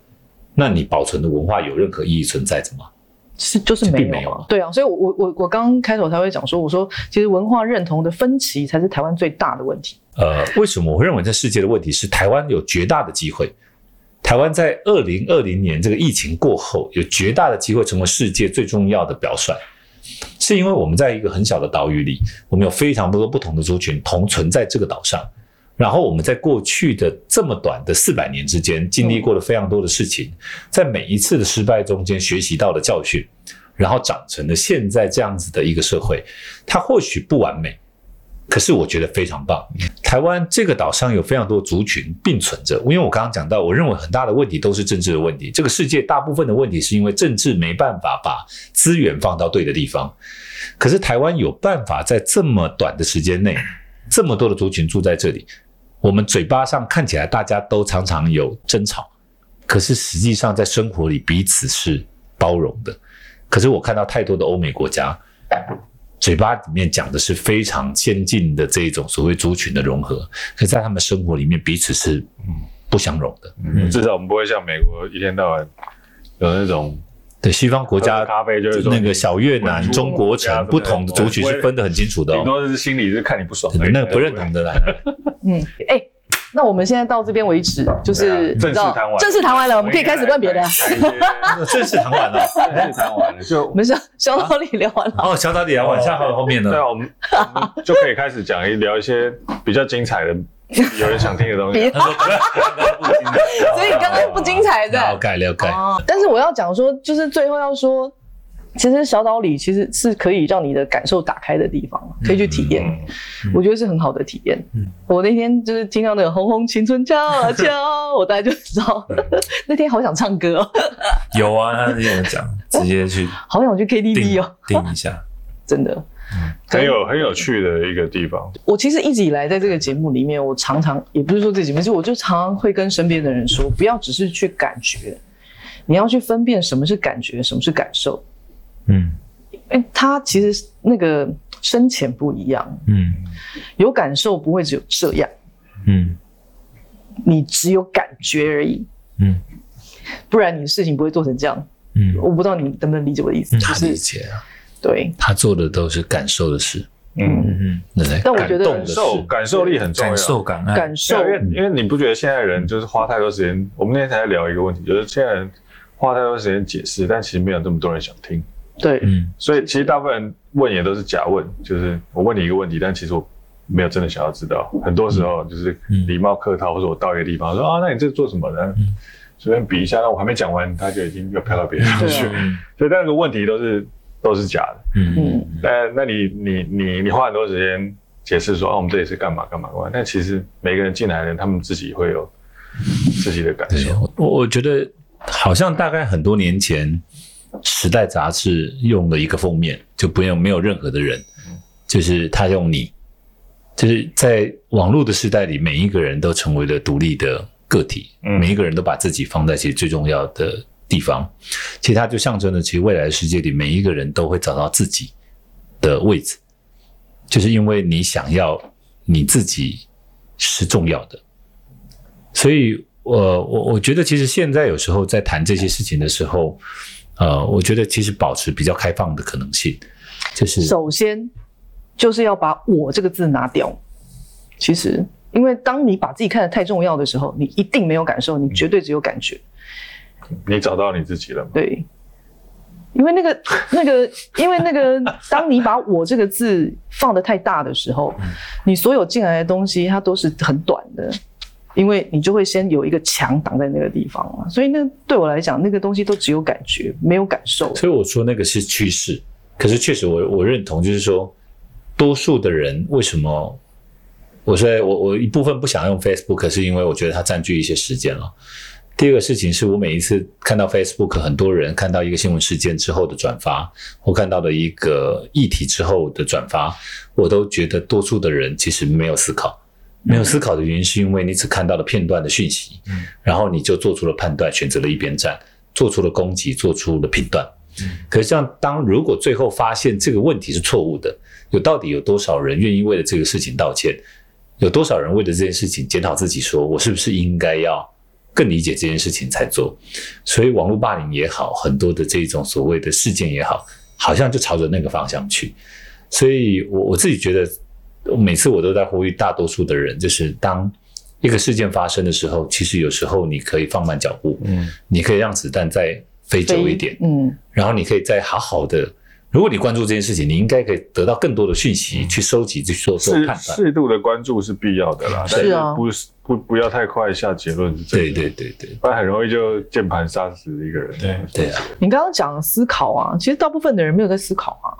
那你保存的文化有任何意义存在着吗？是，就是没有，没有啊。对啊，所以我，我我我刚开头才会讲说，我说其实文化认同的分歧才是台湾最大的问题。呃，为什么我会认为这世界的问题是台湾有绝大的机会？台湾在二零二零年这个疫情过后，有绝大的机会成为世界最重要的表率，是因为我们在一个很小的岛屿里，我们有非常多不同的族群同存在这个岛上，然后我们在过去的这么短的四百年之间，经历过了非常多的事情，在每一次的失败中间学习到了教训，然后长成了现在这样子的一个社会，它或许不完美。可是我觉得非常棒。台湾这个岛上有非常多族群并存着，因为我刚刚讲到，我认为很大的问题都是政治的问题。这个世界大部分的问题是因为政治没办法把资源放到对的地方。可是台湾有办法在这么短的时间内，这么多的族群住在这里，我们嘴巴上看起来大家都常常有争吵，可是实际上在生活里彼此是包容的。可是我看到太多的欧美国家。嘴巴里面讲的是非常先进的这一种所谓族群的融合，可是在他们生活里面彼此是不相容的。嗯，至少我们不会像美国一天到晚有那种对西方国家咖啡就是那个小越南、中国城不同的族群是分得很清楚的，顶多是心里是看你不爽，那个不认同的啦。嗯，哎。那我们现在到这边为止，就是正式谈完，正式谈完了，我们可以开始问别的。正式谈完了，正式谈完了，就我们小小岛里聊完了。哦，小岛里聊完，下后后面呢？对啊，我们就可以开始讲一聊一些比较精彩的，有人想听的东西。所以刚刚不精彩的，了解了解。但是我要讲说，就是最后要说。其实小岛里其实是可以让你的感受打开的地方，可以去体验，我觉得是很好的体验。我那天就是听到那个《红红青春敲啊敲》，我大概就知道那天好想唱歌哦。有啊，他这样讲，直接去，好想去 KTV 哦，定一下，真的，很有很有趣的一个地方。我其实一直以来在这个节目里面，我常常也不是说这节目，就我就常常会跟身边的人说，不要只是去感觉，你要去分辨什么是感觉，什么是感受。嗯，哎，他其实那个深浅不一样。嗯，有感受不会只有这样。嗯，你只有感觉而已。嗯，不然你的事情不会做成这样。嗯，我不知道你能不能理解我的意思。他理解啊。对，他做的都是感受的事。嗯嗯嗯。但我觉得感受感受力很重要。感受感感受，因为因为你不觉得现在人就是花太多时间？我们那天才在聊一个问题，就是现在人花太多时间解释，但其实没有这么多人想听。对，嗯，所以其实大部分人问也都是假问，就是我问你一个问题，但其实我没有真的想要知道。很多时候就是礼貌客套，或者我到一个地方说啊，那你这做什么呢？随便比一下，那我还没讲完，他就已经又飘到别的地方去。所以那个问题都是都是假的。嗯嗯。那那你你你你花很多时间解释说啊，我们这里是干嘛干嘛干嘛，但其实每个人进来的人，他们自己会有自己的感受。我我觉得好像大概很多年前。时代杂志用了一个封面，就不用没有任何的人，就是他用你，就是在网络的时代里，每一个人都成为了独立的个体，每一个人都把自己放在其实最重要的地方，其实它就象征着，其实未来的世界里，每一个人都会找到自己的位置，就是因为你想要你自己是重要的，所以，我我我觉得，其实现在有时候在谈这些事情的时候。呃，我觉得其实保持比较开放的可能性，就是首先就是要把我这个字拿掉。其实，因为当你把自己看得太重要的时候，你一定没有感受，你绝对只有感觉。你找到你自己了吗？对，因为那个 那个，因为那个，当你把我这个字放得太大的时候，你所有进来的东西它都是很短的。因为你就会先有一个墙挡在那个地方嘛，所以那对我来讲，那个东西都只有感觉，没有感受。所以我说那个是趋势，可是确实我我认同，就是说，多数的人为什么？我说我我一部分不想用 Facebook，是因为我觉得它占据一些时间了。第二个事情是我每一次看到 Facebook 很多人看到一个新闻事件之后的转发，或看到的一个议题之后的转发，我都觉得多数的人其实没有思考。没有思考的原因，是因为你只看到了片段的讯息，嗯，然后你就做出了判断，选择了一边站，做出了攻击，做出了评断。嗯，可是这样，当如果最后发现这个问题是错误的，有到底有多少人愿意为了这个事情道歉？有多少人为了这件事情检讨自己，说我是不是应该要更理解这件事情才做？所以网络霸凌也好，很多的这种所谓的事件也好，好像就朝着那个方向去。所以我我自己觉得。每次我都在呼吁大多数的人，就是当一个事件发生的时候，其实有时候你可以放慢脚步，嗯，你可以让子弹再飞久一点，嗯，然后你可以再好好的。如果你关注这件事情，你应该可以得到更多的讯息去收集，去做做判断。适度的关注是必要的啦，是啊，不不不要太快下结论。对对对对，不然很容易就键盘杀死一个人。对对啊，你刚刚讲思考啊，其实大部分的人没有在思考啊。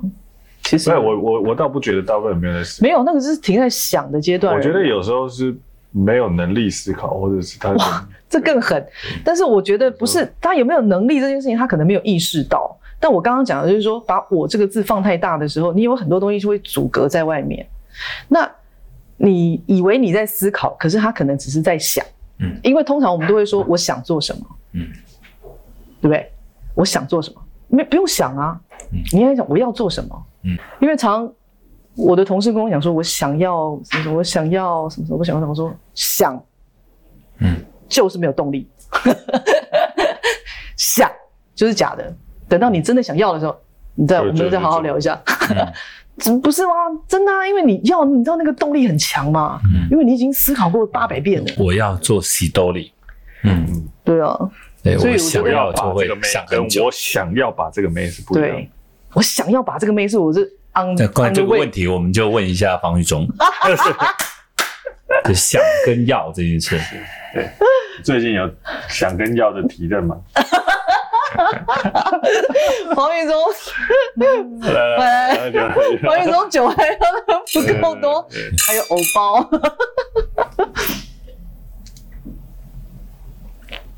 其实我我我倒不觉得大部分人没有在思考，没有那个是停在想的阶段。我觉得有时候是没有能力思考，或者是他哇，这更狠。但是我觉得不是他有没有能力这件事情，他可能没有意识到。但我刚刚讲的就是说，把我这个字放太大的时候，你有很多东西就会阻隔在外面。那你以为你在思考，可是他可能只是在想。嗯，因为通常我们都会说我想做什么，嗯，对不对？我想做什么？没不用想啊，嗯，你应该想我要做什么，嗯，因为常我的同事跟我讲说，我想要什么什么，我想要什么什么，我想要什么，我说想，嗯，就是没有动力，想就是假的，等到你真的想要的时候，你再我们再好好聊一下。怎么不是吗？真的啊，因为你要，你知道那个动力很强嘛。嗯，因为你已经思考过八百遍了。我要做西多里。嗯，对啊。对，我想要就会想很久。我想要把这个妹是不一样。对，我想要把这个妹是我是 on。那关于这个问题，我们就问一下方玉忠。就想跟要这件事。对，最近有想跟要的提问吗？黄玉忠，来，黄玉忠酒还喝的不够多，还有藕包。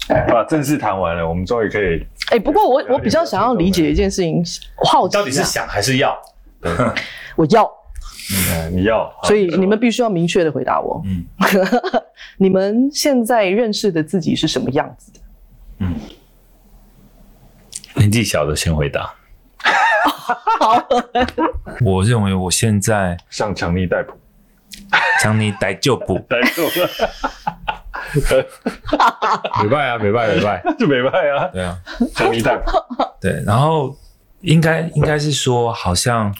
把正式谈完了，我们终于可以。哎，不过我我比较想要理解一件事情，好奇到底是想还是要？我要。嗯，你要。所以你们必须要明确的回答我。嗯。你们现在认识的自己是什么样子的？嗯。年纪小的先回答。好，我认为我现在像强尼戴普，强尼逮旧普，戴旧 没败啊，没败，没败，就没败啊。对啊，强尼戴普。对，然后应该应该是说，好像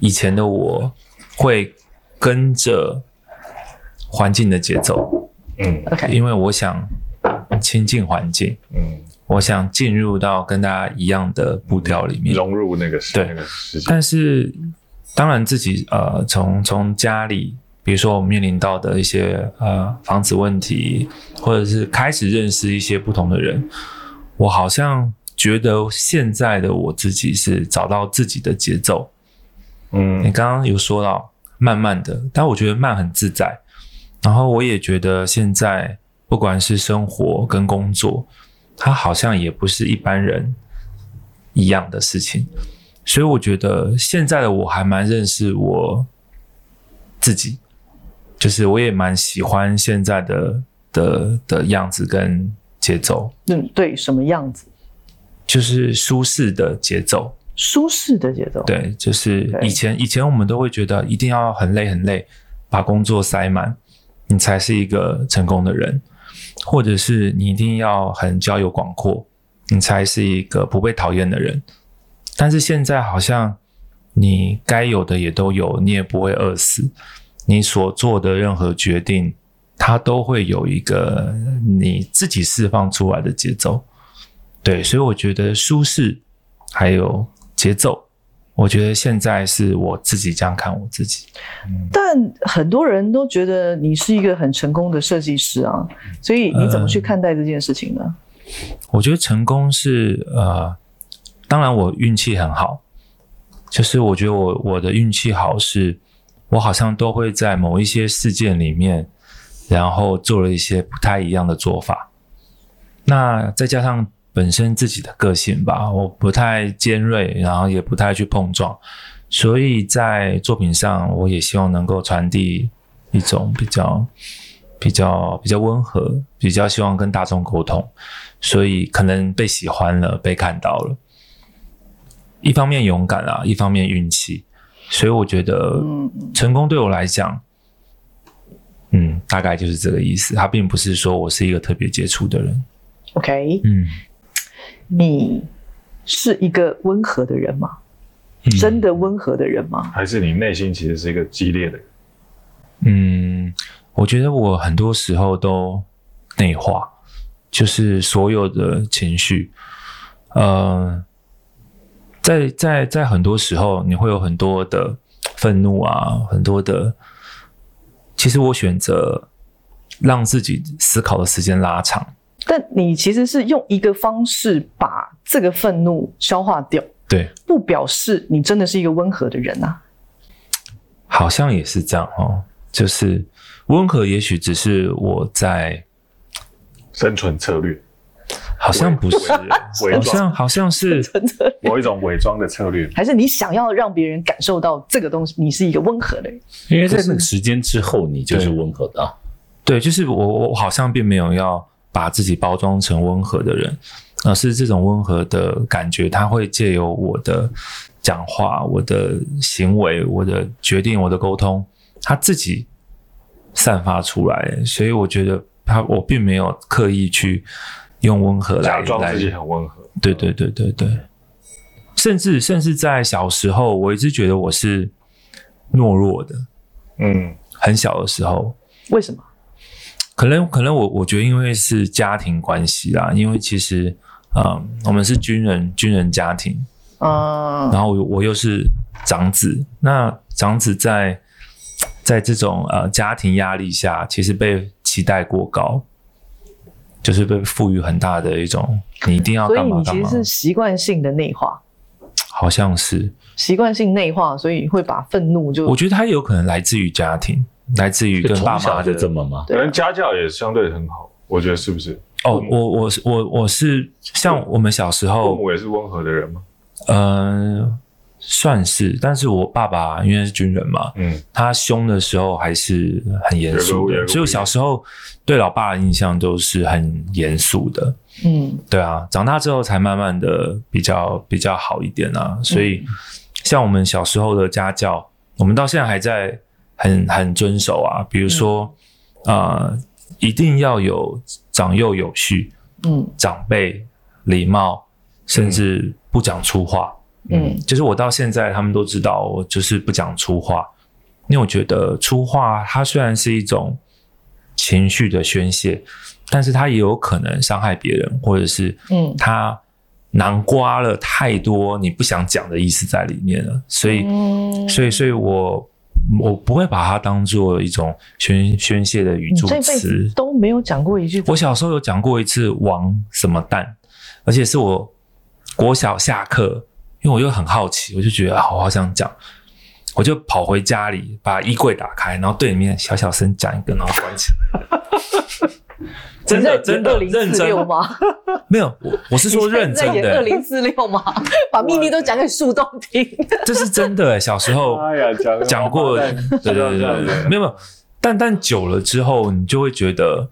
以前的我会跟着环境的节奏，嗯，OK，因为我想亲近环境，嗯。我想进入到跟大家一样的步调里面，融入那个对那个世界。但是，当然自己呃，从从家里，比如说我面临到的一些呃房子问题，或者是开始认识一些不同的人，我好像觉得现在的我自己是找到自己的节奏。嗯，你刚刚有说到慢慢的，但我觉得慢很自在。然后我也觉得现在不管是生活跟工作。他好像也不是一般人一样的事情，所以我觉得现在的我还蛮认识我自己，就是我也蛮喜欢现在的的的样子跟节奏。嗯，对，什么样子？就是舒适的节奏，舒适的节奏。对，就是以前以前我们都会觉得一定要很累很累，把工作塞满，你才是一个成功的人。或者是你一定要很交友广阔，你才是一个不被讨厌的人。但是现在好像你该有的也都有，你也不会饿死。你所做的任何决定，它都会有一个你自己释放出来的节奏。对，所以我觉得舒适还有节奏。我觉得现在是我自己这样看我自己，但很多人都觉得你是一个很成功的设计师啊，所以你怎么去看待这件事情呢？呃，我觉得成功是呃，当然我运气很好，就是我觉得我我的运气好是，我好像都会在某一些事件里面，然后做了一些不太一样的做法，那再加上。本身自己的个性吧，我不太尖锐，然后也不太去碰撞，所以在作品上，我也希望能够传递一种比较、比较、比较温和，比较希望跟大众沟通，所以可能被喜欢了，被看到了。一方面勇敢啊，一方面运气，所以我觉得成功对我来讲，嗯，大概就是这个意思。他并不是说我是一个特别杰出的人。OK，嗯。你是一个温和的人吗？嗯、真的温和的人吗？还是你内心其实是一个激烈的人？嗯，我觉得我很多时候都内化，就是所有的情绪，呃，在在在很多时候你会有很多的愤怒啊，很多的，其实我选择让自己思考的时间拉长。但你其实是用一个方式把这个愤怒消化掉，对，不表示你真的是一个温和的人啊。好像也是这样哦，就是温和，也许只是我在生存策略。好像不是，好像好像是某一种伪装的策略，还是你想要让别人感受到这个东西，你是一个温和的人？因为在那个时间之后，你就是温和的啊。对，就是我，我好像并没有要把自己包装成温和的人，而是这种温和的感觉，他会借由我的讲话、我的行为、我的决定、我的沟通，他自己散发出来。所以我觉得，他我并没有刻意去。用温和来假装自己很温和，对对对对对，甚至甚至在小时候，我一直觉得我是懦弱的，嗯，很小的时候，为什么？可能可能我我觉得因为是家庭关系啦，因为其实啊、呃，我们是军人军人家庭，嗯，然后我我又是长子，那长子在在这种呃家庭压力下，其实被期待过高。就是被赋予很大的一种，你一定要干嘛干嘛。所以你其实是习惯性的内化，好像是习惯性内化，所以会把愤怒就。我觉得他有可能来自于家庭，来自于跟爸妈的这么吗？可能家教也相对很好，我觉得是不是？哦，我我我我是像我们小时候，父母也是温和的人吗？嗯、呃。算是，但是我爸爸因为是军人嘛，嗯，他凶的时候还是很严肃的，所以我小时候对老爸的印象都是很严肃的，嗯，对啊，长大之后才慢慢的比较比较好一点啊，所以像我们小时候的家教，我们到现在还在很很遵守啊，比如说啊、呃，一定要有长幼有序，嗯，长辈礼貌，甚至不讲粗话。嗯，就是我到现在，他们都知道我就是不讲粗话，因为我觉得粗话它虽然是一种情绪的宣泄，但是它也有可能伤害别人，或者是嗯，它囊括了太多你不想讲的意思在里面了，所以，嗯、所以，所以我我不会把它当做一种宣宣泄的语助词。都没有讲过一句。我小时候有讲过一次王什么蛋，而且是我国小下课。因为我又很好奇，我就觉得好好想讲，我就跑回家里把衣柜打开，然后对里面小小声讲一个，然后关起来。真的真的认真吗？没有，我我是说认真的。二零四六吗？把秘密都讲给树洞听。这是真的哎，小时候讲过，对对对对，没有没有，但但久了之后，你就会觉得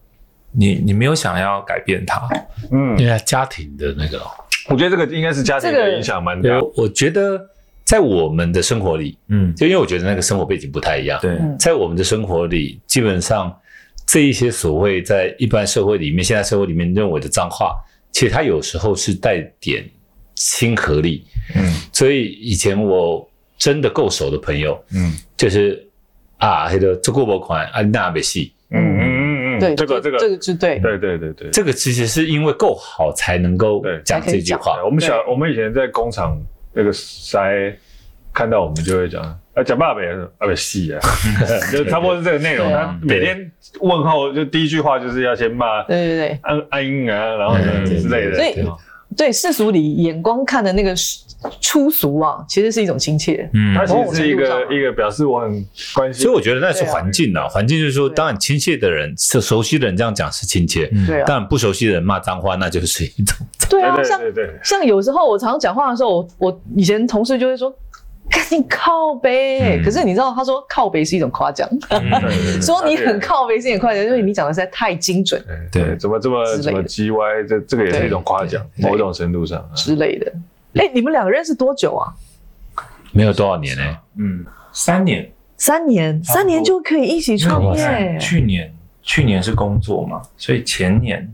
你你没有想要改变它，嗯，因为家庭的那个。我觉得这个应该是家庭的影响蛮大。我我觉得在我们的生活里，嗯，就因为我觉得那个生活背景不太一样。对，在我们的生活里，基本上这一些所谓在一般社会里面，现在社会里面认为的脏话，其实它有时候是带点亲和力。嗯，所以以前我真的够熟的朋友，嗯，就是啊，那个这个不款啊，那没戏。嗯嗯。对，这个这个这个是对，对对对对，这个其实是因为够好才能够讲这句话。我们小我们以前在工厂那个筛，看到我们就会讲啊，讲爸爸也是啊，不细啊，就差不多是这个内容。他每天问候就第一句话就是要先骂，对对对，安安英啊，然后之类的。所以对世俗里眼光看的那个粗俗啊，其实是一种亲切。嗯，它其实是一个一个表示我很关心。所以我觉得那是环境啊，环境就是说，当然亲切的人、熟熟悉的人这样讲是亲切，对。当然不熟悉的人骂脏话，那就是一种。对啊，像像有时候我常常讲话的时候，我我以前同事就会说。赶紧靠北，可是你知道，他说靠背是一种夸奖，说你很靠背是一种夸奖，因为你讲的实在太精准。对，怎么这么什么叽歪，这这个也是一种夸奖，某种程度上之类的。哎，你们两个认识多久啊？没有多少年呢？嗯，三年，三年，三年就可以一起创业。去年，去年是工作嘛，所以前年，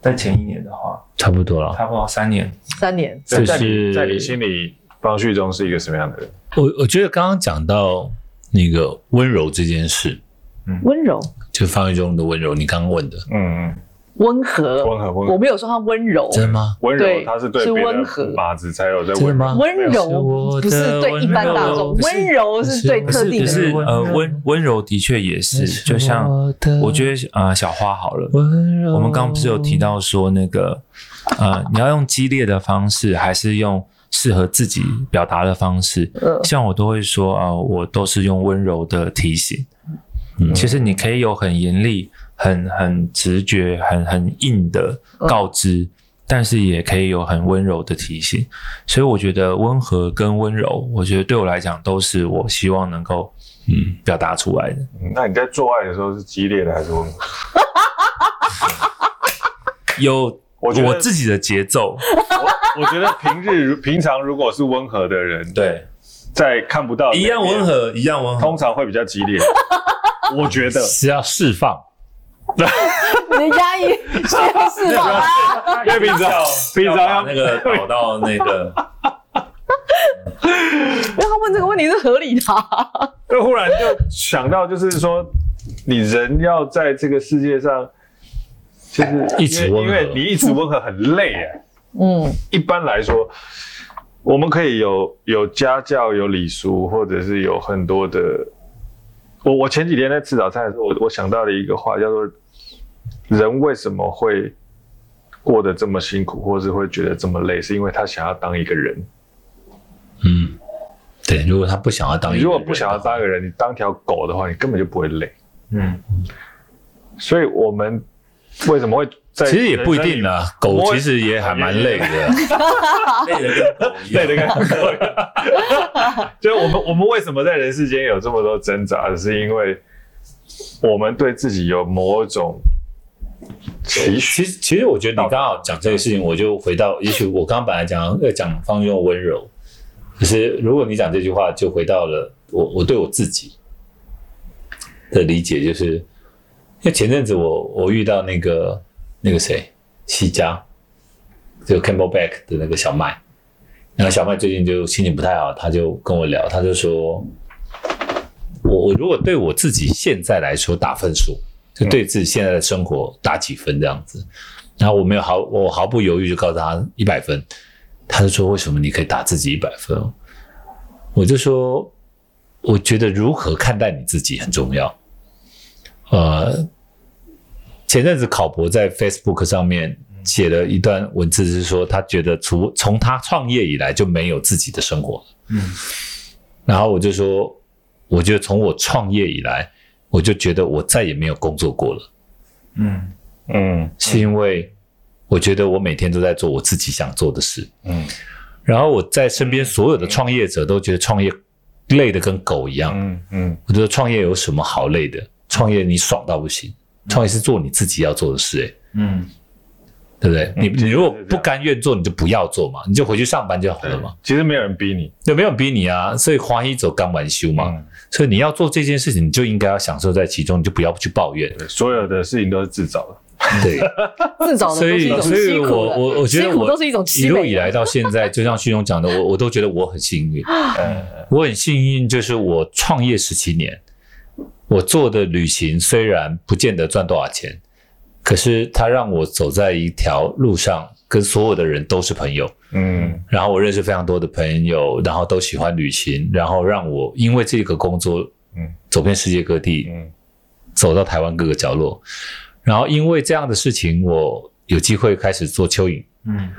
在前一年的话，差不多了，差不多三年，三年，就是在你心里。方旭中是一个什么样的人？我我觉得刚刚讲到那个温柔这件事，嗯，温柔就方旭中的温柔，你刚刚问的，嗯嗯，温和，温和，温和，我没有说他温柔，真的吗？温柔，他是对是温和，马子才有在温柔，温柔不是对一般大众，温柔是对特定的。是呃温温柔的确也是，就像我觉得啊小花好了，我们刚刚不是有提到说那个呃你要用激烈的方式还是用。适合自己表达的方式。嗯，像我都会说啊，我都是用温柔的提醒。嗯，其实你可以有很严厉、很很直觉、很很硬的告知，嗯，但是也可以有很温柔的提醒。所以我觉得温和跟温柔，我觉得对我来讲都是我希望能够嗯表达出来的。嗯，那你在做爱的时候是激烈的还是温和？有。我觉得我自己的节奏，我我觉得平日 平常如果是温和的人，对，在看不到一样温和，一样温和，通常会比较激烈。我觉得是要释放，对，你压抑是要释放啊，因为平常平常要那个跑到那个，因为他问这个问题是合理的，就忽然就想到，就是说你人要在这个世界上。就是一直温和，因为你一直温和很累啊。嗯，一般来说，我们可以有有家教、有礼俗，或者是有很多的。我我前几天在吃早餐的时候，我我想到了一个话，叫做“人为什么会过得这么辛苦，或是会觉得这么累，是因为他想要当一个人。”嗯，对。如果他不想要当一个人，如果不想要当一个人，你当条狗的话，你根本就不会累。嗯，所以我们。为什么会在？其实也不一定啊，狗其实也还蛮累的，累的跟狗一样，累的跟狗一样。就我们，我们为什么在人世间有这么多挣扎？是因为我们对自己有某种期许。其实，其实我觉得你刚好讲这个事情，我就回到，也许我刚刚本来讲要讲方用温柔，可是如果你讲这句话，就回到了我，我对我自己的理解就是。因为前阵子我我遇到那个那个谁，西家，就 Campbell Back 的那个小麦，然后小麦最近就心情不太好，他就跟我聊，他就说，我我如果对我自己现在来说打分数，就对自己现在的生活打几分这样子，然后我没有毫我毫不犹豫就告诉他一百分，他就说，为什么你可以打自己一百分？我就说，我觉得如何看待你自己很重要。呃，前阵子考博在 Facebook 上面写了一段文字，是说他觉得从从他创业以来就没有自己的生活。嗯，然后我就说，我觉得从我创业以来，我就觉得我再也没有工作过了。嗯嗯，是因为我觉得我每天都在做我自己想做的事。嗯，然后我在身边所有的创业者都觉得创业累得跟狗一样。嗯嗯，我觉得创业有什么好累的？创业你爽到不行，创业是做你自己要做的事，欸，嗯，对不对？你你如果不甘愿做，你就不要做嘛，你就回去上班就好了嘛。其实没有人逼你，对，没有人逼你啊。所以欢喜做甘愿受嘛，嗯，所以你要做这件事情，你就应该要享受在其中，你就不要去抱怨。所有的事情都是自找的，对，自找的。所以，所以我我我觉得我都是一种一路以来到现在，就像旭东讲的，我我都觉得我很幸运，嗯，我很幸运，就是我创业十七年。我做的旅行虽然不见得赚多少钱，可是它让我走在一条路上，跟所有的人都是朋友。嗯，然后我认识非常多的朋友，然后都喜欢旅行，然后让我因为这个工作，嗯，走遍世界各地，嗯，走到台湾各个角落，然后因为这样的事情，我有机会开始做蚯蚓。嗯，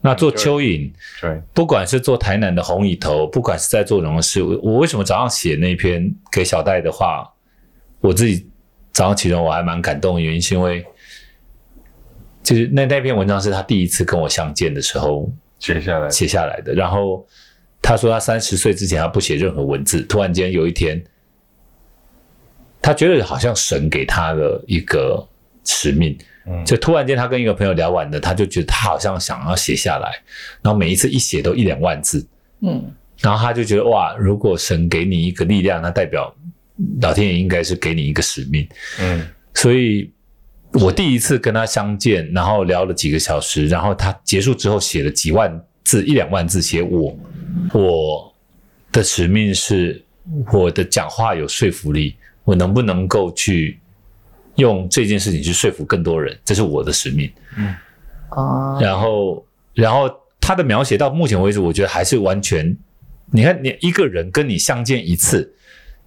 那做蚯蚓，对，不管是做台南的红蚁头，不管是在做什么事，我为什么早上写那篇给小戴的话？我自己早上起床我还蛮感动的原因是因为，就是那那篇文章是他第一次跟我相见的时候写下来写下来的。然后他说他三十岁之前他不写任何文字，突然间有一天，他觉得好像神给他的一个使命，嗯，就突然间他跟一个朋友聊完了，他就觉得他好像想要写下来，然后每一次一写都一两万字，嗯，然后他就觉得哇，如果神给你一个力量，那代表。老天爷应该是给你一个使命，嗯，所以我第一次跟他相见，然后聊了几个小时，然后他结束之后写了几万字，一两万字写我，我的使命是我的讲话有说服力，我能不能够去用这件事情去说服更多人，这是我的使命，嗯，哦，然后，然后他的描写到目前为止，我觉得还是完全，你看，你一个人跟你相见一次。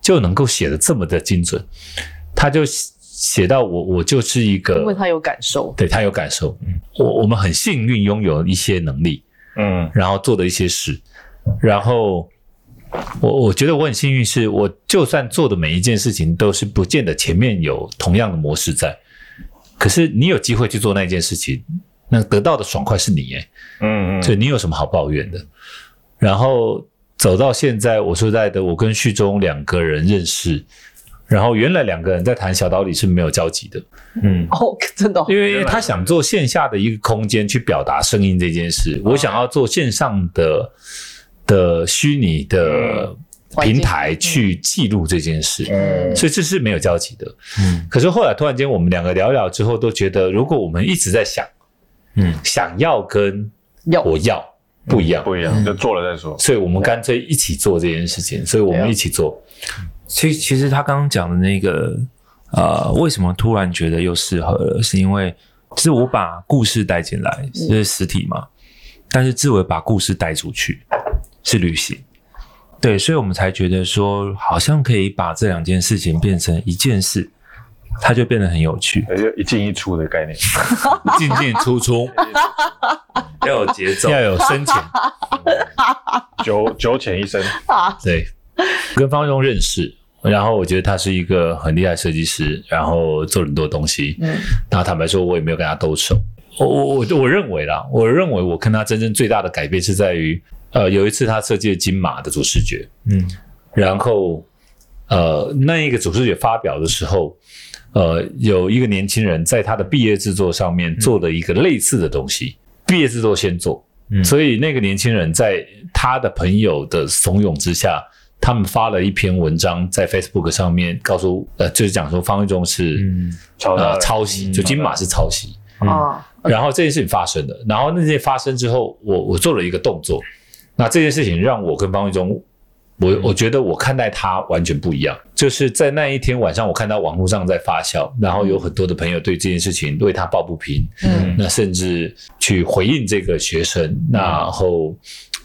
就能够写的这么的精准，他就写到我，我就是一个，因为他有感受，对他有感受，嗯，我我们很幸运拥有一些能力，嗯，然后做的一些事，然后我我觉得我很幸运，是我就算做的每一件事情都是不见得前面有同样的模式在，可是你有机会去做那件事情，那得到的爽快是你哎，嗯嗯，所以你有什么好抱怨的？然后走到现在，我说在的，我跟旭中两个人认识。然后原来两个人在谈小岛里是没有交集的，嗯，哦，真的，因为他想做线下的一个空间去表达声音这件事，我想要做线上的的虚拟的平台去记录这件事，嗯，所以这是没有交集的，嗯。可是后来突然间我们两个聊一聊之后，都觉得如果我们一直在想，嗯，想要跟要。我要不一样，不一样，就做了再说。所以我们干脆一起做这件事情，所以我们一起做。其其实他刚刚讲的那个，呃，为什么突然觉得又适合了？是因为是我把故事带进来，是实体嘛？但是志伟把故事带出去，是旅行。对，所以我们才觉得说，好像可以把这两件事情变成一件事，它就变得很有趣。就一进一出的概念，进进出出，要有节奏，要有深浅，九九浅一深，对。跟方序中认识，然后我觉得他是一个很厉害设计师，然后做了很多东西。嗯，那坦白说，我也没有跟他兜售。我我我我认为啦，我认为我跟他真正最大的改变是在于，呃，有一次他设计了金马的主视觉，嗯，然后呃，那一个主视觉发表的时候，呃，有一个年轻人在他的毕业制作上面做了一个类似的东西，嗯、毕业制作先做，嗯，所以那个年轻人在他的朋友的怂恿之下。他们发了一篇文章在 Facebook 上面，告诉呃，就是讲说方序中是嗯。抄呃抄袭，就金马是抄袭。啊。然后这件事情发生了，然后那件发生之后，我我做了一个动作，那这件事情让我跟方序中，我我觉得我看待他完全不一样。就是在那一天晚上，我看到网络上在发酵，然后有很多的朋友对这件事情为他抱不平，嗯，那甚至去回应这个学生，然后。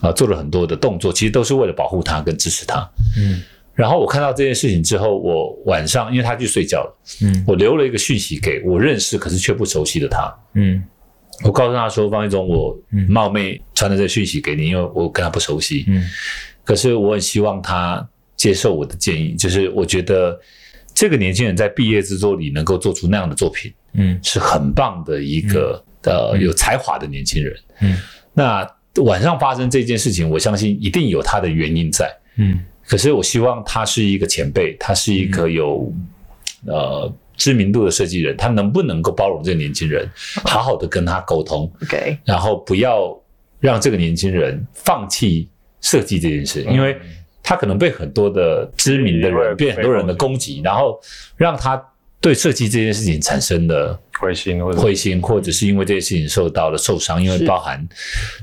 啊，做了很多的动作，其实都是为了保护他跟支持他。嗯，然后我看到这件事情之后，我晚上因为他去睡觉了，嗯，我留了一个讯息给我认识可是却不熟悉的他。嗯，我告诉他说，方一中，我冒昧传了这个讯息给你，因为我跟他不熟悉。嗯，可是我很希望他接受我的建议，就是我觉得这个年轻人在毕业制作里能够做出那样的作品，嗯，是很棒的一个呃有才华的年轻人。嗯，那。晚上发生这件事情，我相信一定有他的原因在。嗯，可是我希望他是一个前辈，他是一个有、嗯、呃知名度的设计人，他能不能够包容这个年轻人，好。好的跟他沟通，OK，然后不要让这个年轻人放弃设计这件事，嗯、因为他可能被很多的知名的人、被很多人的攻击，然后让他。对设计这件事情产生了灰心，灰心，或者是因为这件事情受到了受伤，因为包含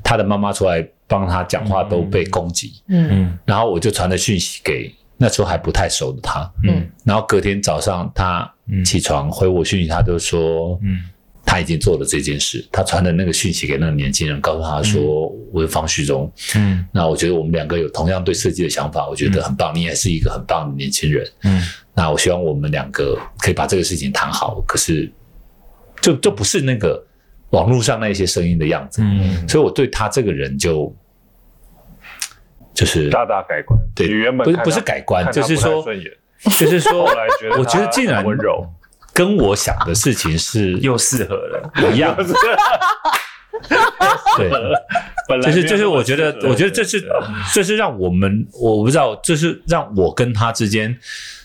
他的妈妈出来帮他讲话都被攻击，嗯，然后我就传了讯息给那时候还不太熟的他，嗯，然后隔天早上他起床回我讯息，他就说，嗯。他已经做了这件事，他传的那个讯息给那个年轻人，告诉他说：“我是方旭中。”嗯，那我觉得我们两个有同样对设计的想法，我觉得很棒。嗯、你也是一个很棒的年轻人。嗯，那我希望我们两个可以把这个事情谈好。可是就，就就不是那个网络上那些声音的样子。嗯，所以我对他这个人就就是大大改观。对，不是不是改观，就是说，就是说，我觉得竟然温柔。跟我想的事情是又适合了。一样，对，本来就是就是我觉得，我觉得这是这是让我们我不知道，这是让我跟他之间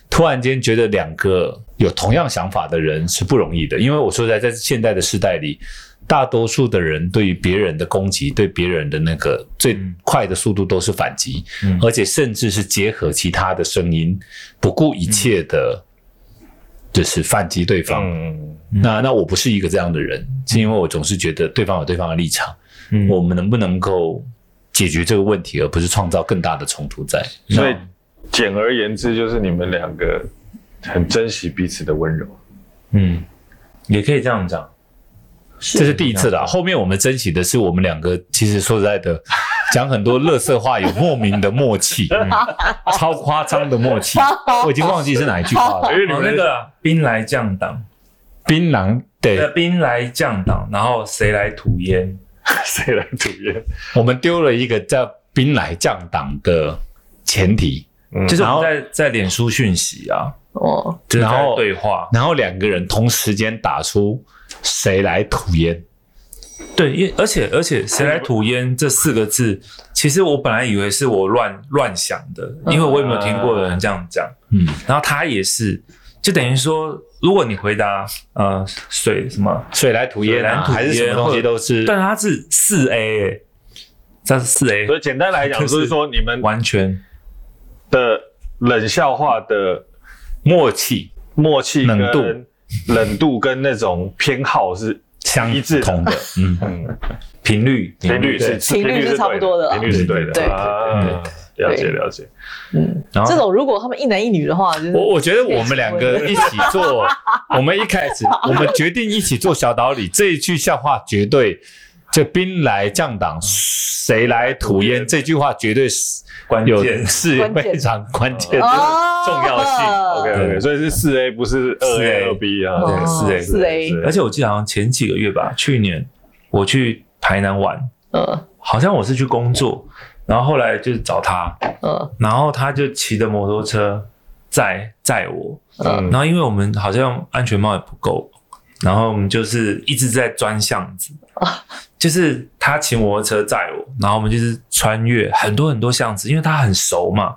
突然间觉得两个有同样想法的人是不容易的，因为我说在在现代的时代里，大多数的人对于别人的攻击，对别人的那个最快的速度都是反击，而且甚至是结合其他的声音，不顾一切的。就是反击对方，嗯、那那我不是一个这样的人，嗯、是因为我总是觉得对方有对方的立场，嗯、我们能不能够解决这个问题，而不是创造更大的冲突在？所以简而言之，就是你们两个很珍惜彼此的温柔，嗯，也可以这样讲。这是第一次啦，后面我们珍惜的是我们两个，其实说实在的，讲很多乐色话，有莫名的默契，嗯、超夸张的默契，我已经忘记是哪一句话了。哦，那个兵来将挡，槟榔对，兵来将挡，然后谁来吐烟？谁来吐烟？我们丢了一个叫“兵来将挡”的前提，嗯、就是我们在在脸书讯息啊，哦，然后对话，然后两个人同时间打出“谁来吐烟”。对，因而且而且“谁来吐烟”这四个字，其实我本来以为是我乱乱想的，因为我也没有听过有人这样讲。嗯，然后他也是，就等于说。如果你回答呃水什么水来土烟啊，还是什么东西都是，但它是四 A，这是四 A。所以简单来讲，就是说你们完全的冷笑话的默契、默契、冷度、冷度跟那种偏好是相一致同的。嗯。嗯，频率频率是频率是差不多的，频率是对的。对对对。了解了解，嗯，然后？这种如果他们一男一女的话，就是我我觉得我们两个 一起做，我们一开始我们决定一起做小岛里这一句笑话，绝对就兵来将挡，谁来吐烟这句话绝对是关键，是非常关键的重要性。OK OK，所以是四 A 不是二 A 二 B 啊，对，四 A 四 A，而且我记得好像前几个月吧，去年我去台南玩，嗯，好像我是去工作。然后后来就是找他，嗯，然后他就骑着摩托车载载我，嗯，然后因为我们好像安全帽也不够，然后我们就是一直在钻巷子，就是他骑摩托车载我，然后我们就是穿越很多很多巷子，因为他很熟嘛，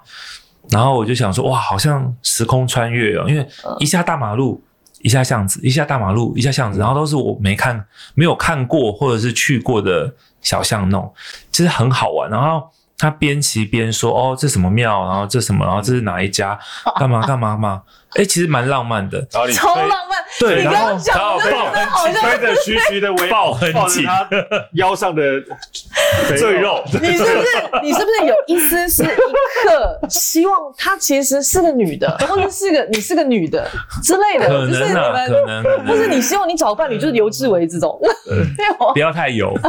然后我就想说哇，好像时空穿越哦，因为一下大马路，一下巷子，一下大马路，一下巷子，然后都是我没看没有看过或者是去过的小巷弄，其实很好玩，然后。他边骑边说：“哦，这什么庙？然后这什么？然后这是哪一家？干嘛干嘛嘛？哎，其实蛮浪漫的，超浪漫。对，然后抱很紧，吹着徐徐的围，抱很紧，他腰上的赘肉。你是不是？你是不是有一丝是一刻希望他其实是个女的，或者是个你是个女的之类的？可能啊，可能。不是你希望你找伴侣就是刘志伟这种，不要太油。”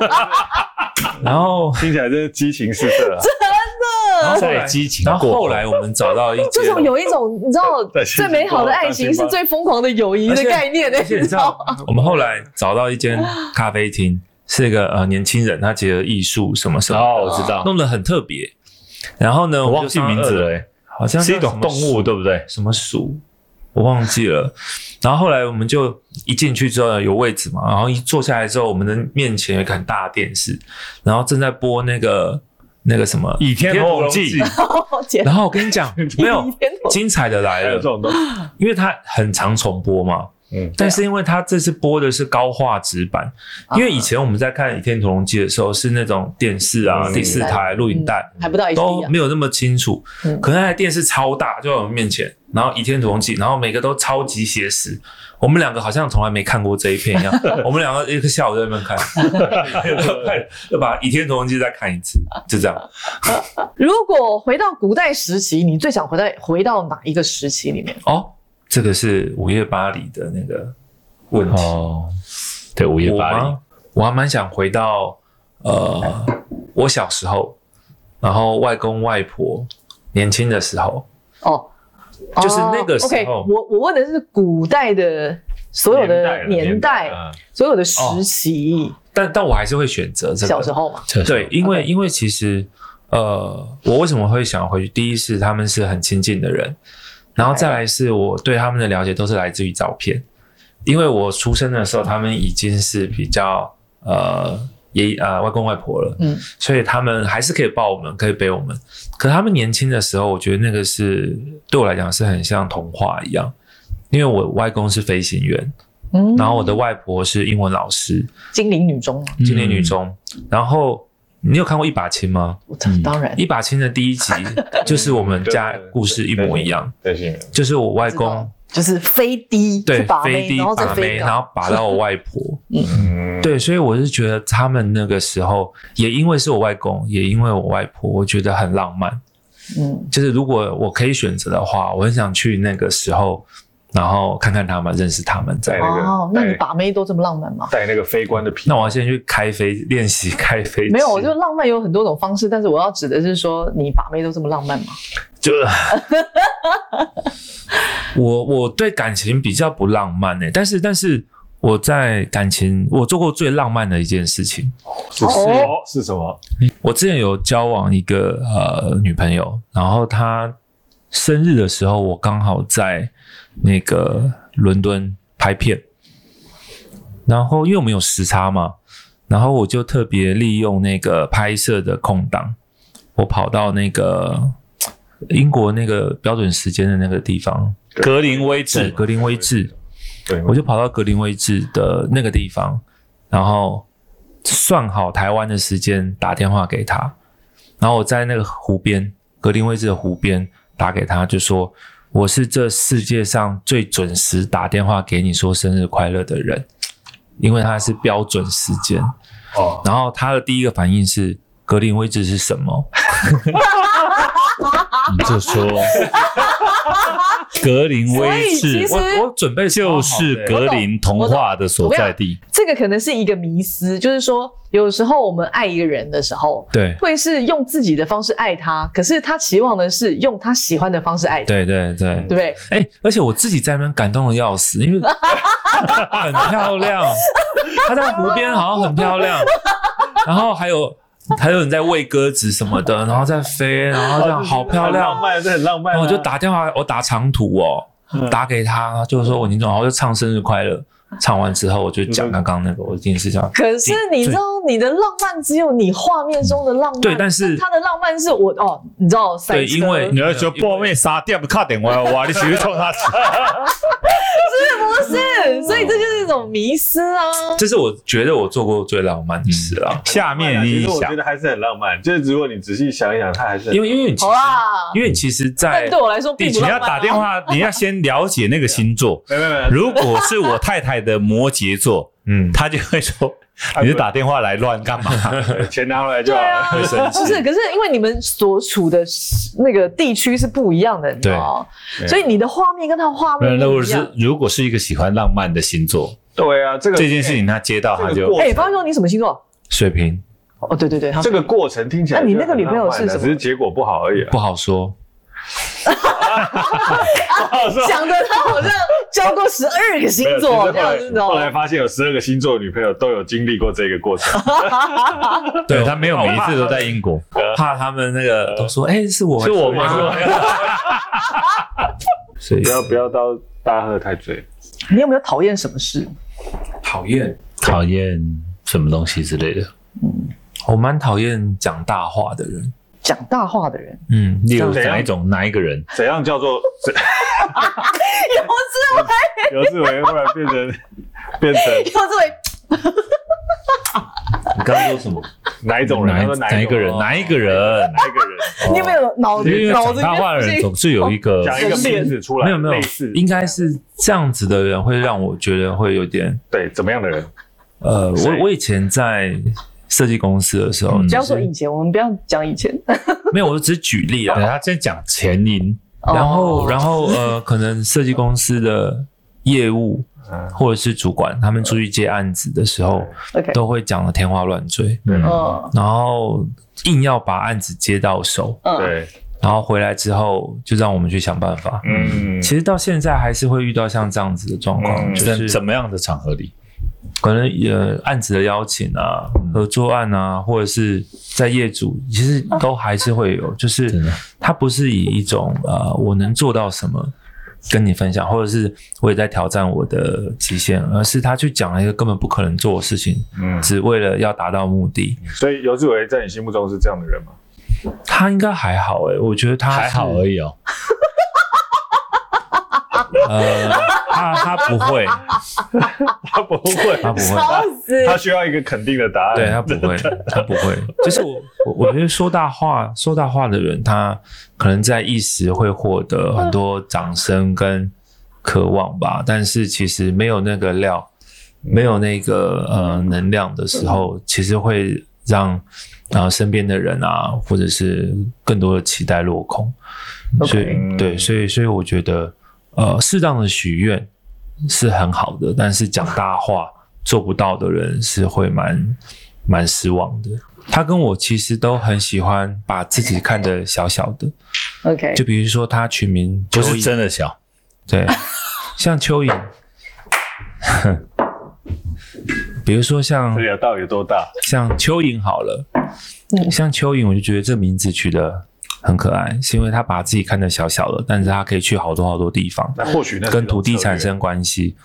然后听起来真是激情四射啊！真的，然后后来激情，然后后来我们找到一，这种有一种你知道，最美好的爱情是最疯狂的友谊的概念的，你知道吗？我们后来找到一间咖啡厅，是一个呃年轻人，他结合艺术什么什么，哦，我知道，弄得很特别。然后呢，我忘记名字了，好像是一种动物，对不对？什么鼠？我忘记了。然后后来我们就一进去之后有位置嘛，然后一坐下来之后，我们的面前有一个很大的电视，然后正在播那个那个什么《倚天屠龙记》，然后我跟你讲，没有精彩的来了，因为它很常重播嘛。嗯，但是因为他这次播的是高画质版，因为以前我们在看《倚天屠龙记》的时候是那种电视啊，第四台录影带，还不到都没有那么清楚。可能那台电视超大，就在我们面前，然后《倚天屠龙记》，然后每个都超级写实。我们两个好像从来没看过这一片一样，我们两个一个下午在那边看，要把《倚天屠龙记》再看一次，就这样。如果回到古代时期，你最想回到回到哪一个时期里面？哦。这个是午夜巴黎的那个问题哦，对，午夜巴黎，我还蛮想回到呃，我小时候，然后外公外婆年轻的时候哦，就是那个时候。Okay, 我我问的是古代的所有的年代，所有的时期，哦、但但我还是会选择这个小时候嘛，对，因为 Okay. 因为其实呃，我为什么会想回去？第一是他们是很亲近的人。然后再来是我对他们的了解都是来自于照片，因为我出生的时候他们已经是比较呃爷呃外公外婆了，嗯，所以他们还是可以抱我们，可以背我们。可他们年轻的时候，我觉得那个是对我来讲是很像童话一样，因为我外公是飞行员，嗯，然后我的外婆是英文老师，金陵女中，金陵女中，然后。你有看过一把青吗？当然，一把青的第一集 就是我们家故事一模一样。就是我外公，就是飞低，对，飞低把妹，然后把到我外婆。嗯，对，所以我是觉得他们那个时候，也因为是我外公，也因为我外婆，我觉得很浪漫。嗯，就是如果我可以选择的话，我很想去那个时候。然后看看他们，认识他们，在那个哦，那你把妹都这么浪漫吗？带那个飞官的皮，那我要先去开飞练习开飞。没有，我就浪漫有很多种方式，但是我要指的是说，你把妹都这么浪漫吗？就，我我对感情比较不浪漫诶，但是但是我在感情，我做过最浪漫的一件事情是什么？是什么？我之前有交往一个呃女朋友，然后她生日的时候，我刚好在那个伦敦拍片，然后因为我们有时差嘛，然后我就特别利用那个拍摄的空档，我跑到那个英国那个标准时间的那个地方，格林威治，格林威治。对。我就跑到格林威治的那个地方，然后算好台湾的时间打电话给他，然后我在那个湖边，格林威治的湖边打给他，就说我是这世界上最准时打电话给你说生日快乐的人，因为他是标准时间。哦，然后他的第一个反应是格林威治是什么？你就说。格林威治，我我准备就是格林童话的所在地。这个可能是一个迷思，就是说，有时候我们爱一个人的时候，对，会是用自己的方式爱他，可是他期望的是用他喜欢的方式爱他。对对对，对不对？哎，而且我自己在那边感动的要死，因为 很漂亮，他在湖边好像很漂亮，然后还有。还有人在喂鸽子什么的，然后在飞，然后这样好漂亮，浪漫，这很浪漫。然后我就打电话，我打长途哦，打给他，就是说我宁总，然后就唱生日快乐。唱完之后，我就讲刚刚那个我的电视上。可是你知道，你的浪漫只有你画面中的浪漫。对，但是他的浪漫是我哦，你知道，对，因为你要说破灭杀掉，卡电话哇，你是冲他？是不是？所以这就是一种迷失啊。这是我觉得我做过最浪漫的事了。下面你想，我觉得还是很浪漫。就是如果你仔细想一想，他还是因为因为好啦，因为你其实，在对我来说，你要打电话，你要先了解那个星座。没有没有，如果是我太太的摩羯。座，嗯，他就会说，你是打电话来乱干嘛？钱拿回来就好了。不是，可是因为你们所处的那个地区是不一样的，你知道吗？所以你的画面跟他画面不一样。如果是如果是一个喜欢浪漫的星座，对啊，这个这件事情他接到他就，哎，方说你什么星座？水瓶。哦，对对对，这个过程听起来，那你那个女朋友是什么？只是结果不好而已，不好说。想的他好像交过十二个星座这样子，后来发现有十二个星座的女朋友都有经历过这个过程。对，他没有每一次都在英国，怕他们那个都说，哎，是我，是我吗？所以不要不要到大家喝太醉。你有没有讨厌什么事？讨厌讨厌什么东西之类的？嗯，我蛮讨厌讲大话的人。讲大话的人，嗯，例如哪一种哪一个人？怎样叫做？游志伟，游志伟忽然变成变成游志伟。你刚刚说什么？哪一种人？哪一个人？哪一个人？哪一个人？你有没有脑子？脑子讲大话的人总是有一个讲一个名字出来，没有没有，应该是这样子的人会让我觉得会有点对怎么样的人？呃，我我以前在。设计公司的时候，不要说以前，我们不要讲以前。没有，我就只是举例啊。他先讲前因，然后，然后呃，可能设计公司的业务或者是主管，他们出去接案子的时候，都会讲的天花乱坠。嗯，然后硬要把案子接到手。对，然后回来之后就让我们去想办法。嗯，其实到现在还是会遇到像这样子的状况，就是怎么样的场合里？可能呃案子的邀请啊，合作案啊，或者是在业主，其实都还是会有，就是他不是以一种呃我能做到什么跟你分享，或者是我也在挑战我的极限，而是他去讲了一个根本不可能做的事情，嗯，只为了要达到目的。所以游志伟在你心目中是这样的人吗？他应该还好诶、欸，我觉得他还好而已哦。呃，他 他不会，他不会，他不会，他需要一个肯定的答案。对，他不会，他不会。就是我，我我觉得说大话、说大话的人，他可能在一时会获得很多掌声跟渴望吧，但是其实没有那个料，没有那个呃能量的时候，其实会让然后身边的人啊，或者是更多的期待落空。所以，对，所以，所以我觉得。呃，适当的许愿是很好的，但是讲大话 做不到的人是会蛮蛮失望的。他跟我其实都很喜欢把自己看得小小的。OK，就比如说他取名不是真的小，对，像蚯蚓，比如说像，这到底有多大？像蚯蚓好了，嗯，像蚯蚓，我就觉得这名字取得很可爱，是因为他把自己看得小小的，但是他可以去好多好多地方。那或许那跟土地产生关系。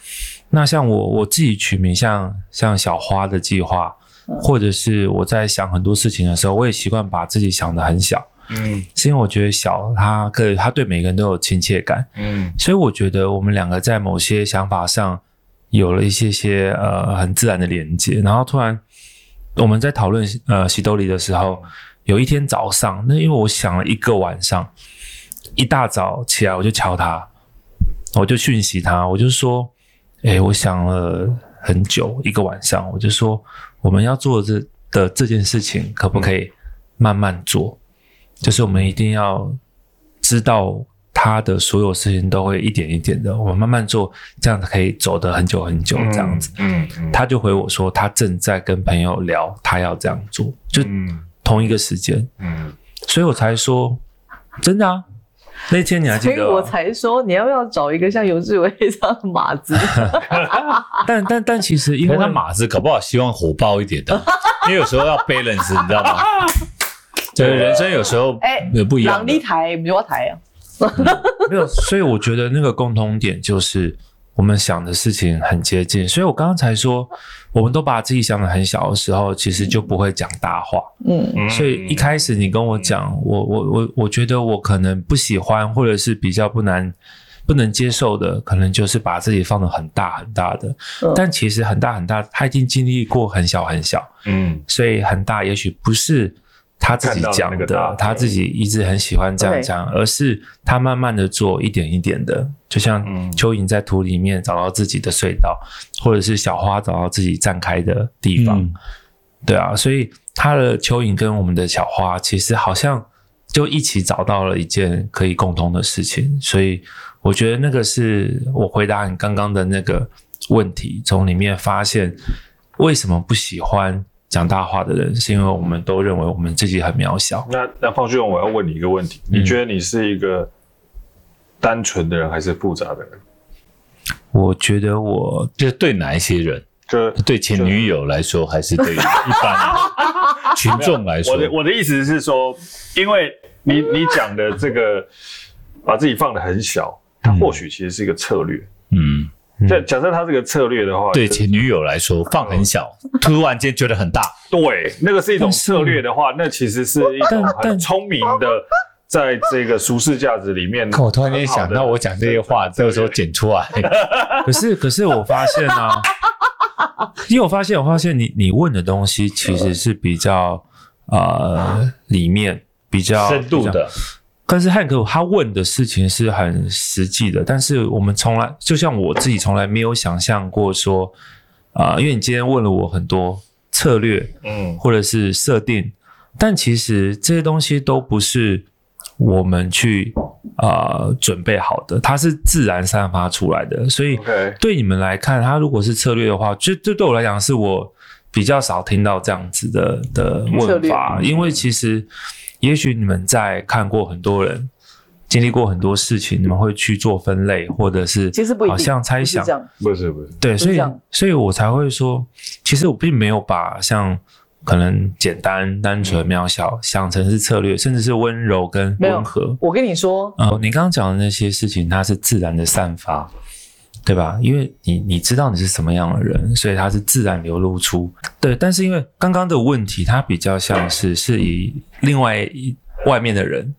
那像我我自己取名像像小花的计划，或者是我在想很多事情的时候，我也习惯把自己想得很小。嗯，是因为我觉得小，他可以，他对每个人都有亲切感。嗯，所以我觉得我们两个在某些想法上有了一些些呃很自然的连接。然后突然我们在讨论呃喜多里的时候，有一天早上，那因为我想了一个晚上，一大早起来我就敲他，我就讯息他，我就说，哎、欸，我想了很久一个晚上，我就说我们要做这的这件事情可不可以慢慢做？就是我们一定要知道他的所有事情都会一点一点的，我们慢慢做，这样子可以走得很久很久。这样子，嗯，嗯，他就回我说，他正在跟朋友聊，他要这样做，就同一个时间，嗯，所以我才说，真的啊，那天你还记得？所以我才说，你要不要找一个像游志伟这样的马子？但但但其实，因为他马子搞不好希望火爆一点的，因为有时候要 balance，你知道吗？对，人生有时候也不一样。两立台，不要台啊。没有，所以我觉得那个共同点就是我们想的事情很接近。所以我刚刚才说，我们都把自己想的很小的时候，其实就不会讲大话。嗯，所以一开始你跟我讲，我我我我觉得我可能不喜欢，或者是比较不难不能接受的，可能就是把自己放的很大很大的。但其实很大很大，他已经经历过很小很小。嗯，所以很大，也许不是。他自己讲的，他自己一直很喜欢这样讲，而是他慢慢的做，一点一点的，就像蚯蚓在土里面找到自己的隧道，或者是小花找到自己绽开的地方，对啊，所以他的蚯蚓跟我们的小花其实好像就一起找到了一件可以共通的事情，所以我觉得那个是我回答你刚刚的那个问题，从里面发现为什么不喜欢。讲大话的人，是因为我们都认为我们自己很渺小。那那方旭勇，我要问你一个问题：嗯、你觉得你是一个单纯的人，还是复杂的人？我觉得我就是对哪一些人，就对前女友来说，还是对一般 群众来说？我的我的意思是说，因为你你讲的这个把自己放得很小，它或许其实是一个策略。嗯。假假设他这个策略的话，对前女友来说放很小，突然间觉得很大。对，那个是一种策略的话，那其实是一种很聪明的，在这个舒适价值里面。我突然间想到，我讲这些话，这个时候剪出来。可是，可是我发现啊，因为我发现，我发现你你问的东西其实是比较呃里面比较深度的。但是汉克他问的事情是很实际的，但是我们从来就像我自己从来没有想象过说，啊、呃，因为你今天问了我很多策略，嗯，或者是设定，但其实这些东西都不是我们去啊、呃、准备好的，它是自然散发出来的。所以对你们来看，它如果是策略的话，就这对我来讲是我比较少听到这样子的的问法，因为其实。也许你们在看过很多人经历过很多事情，你们会去做分类，或者是其实不好像猜想，不是不是对，所以所以我才会说，其实我并没有把像可能简单、单纯、渺小想成是策略，甚至是温柔跟温和。我跟你说，呃，你刚刚讲的那些事情，它是自然的散发。对吧？因为你你知道你是什么样的人，所以他是自然流露出。对，但是因为刚刚的问题，它比较像是是以另外一外面的人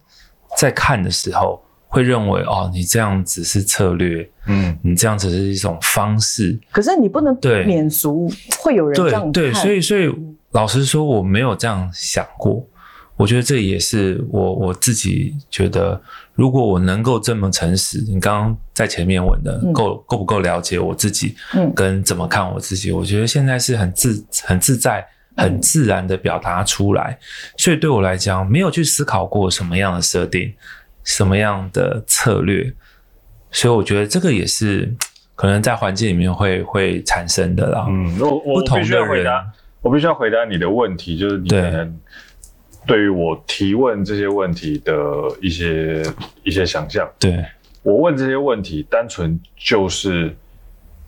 在看的时候，会认为哦，你这样子是策略，嗯，你这样子是一种方式。可是你不能对免俗，会有人这样对，所以所以老实说，我没有这样想过。我觉得这也是我我自己觉得，如果我能够这么诚实，你刚刚在前面问的，够够不够了解我自己，嗯，跟怎么看我自己，我觉得现在是很自很自在、很自然的表达出来，所以对我来讲，没有去思考过什么样的设定，什么样的策略，所以我觉得这个也是可能在环境里面会会产生的啦。嗯，我我必须要回答，我必须要回答你的问题，就是你可能。对于我提问这些问题的一些一些想象，对，我问这些问题，单纯就是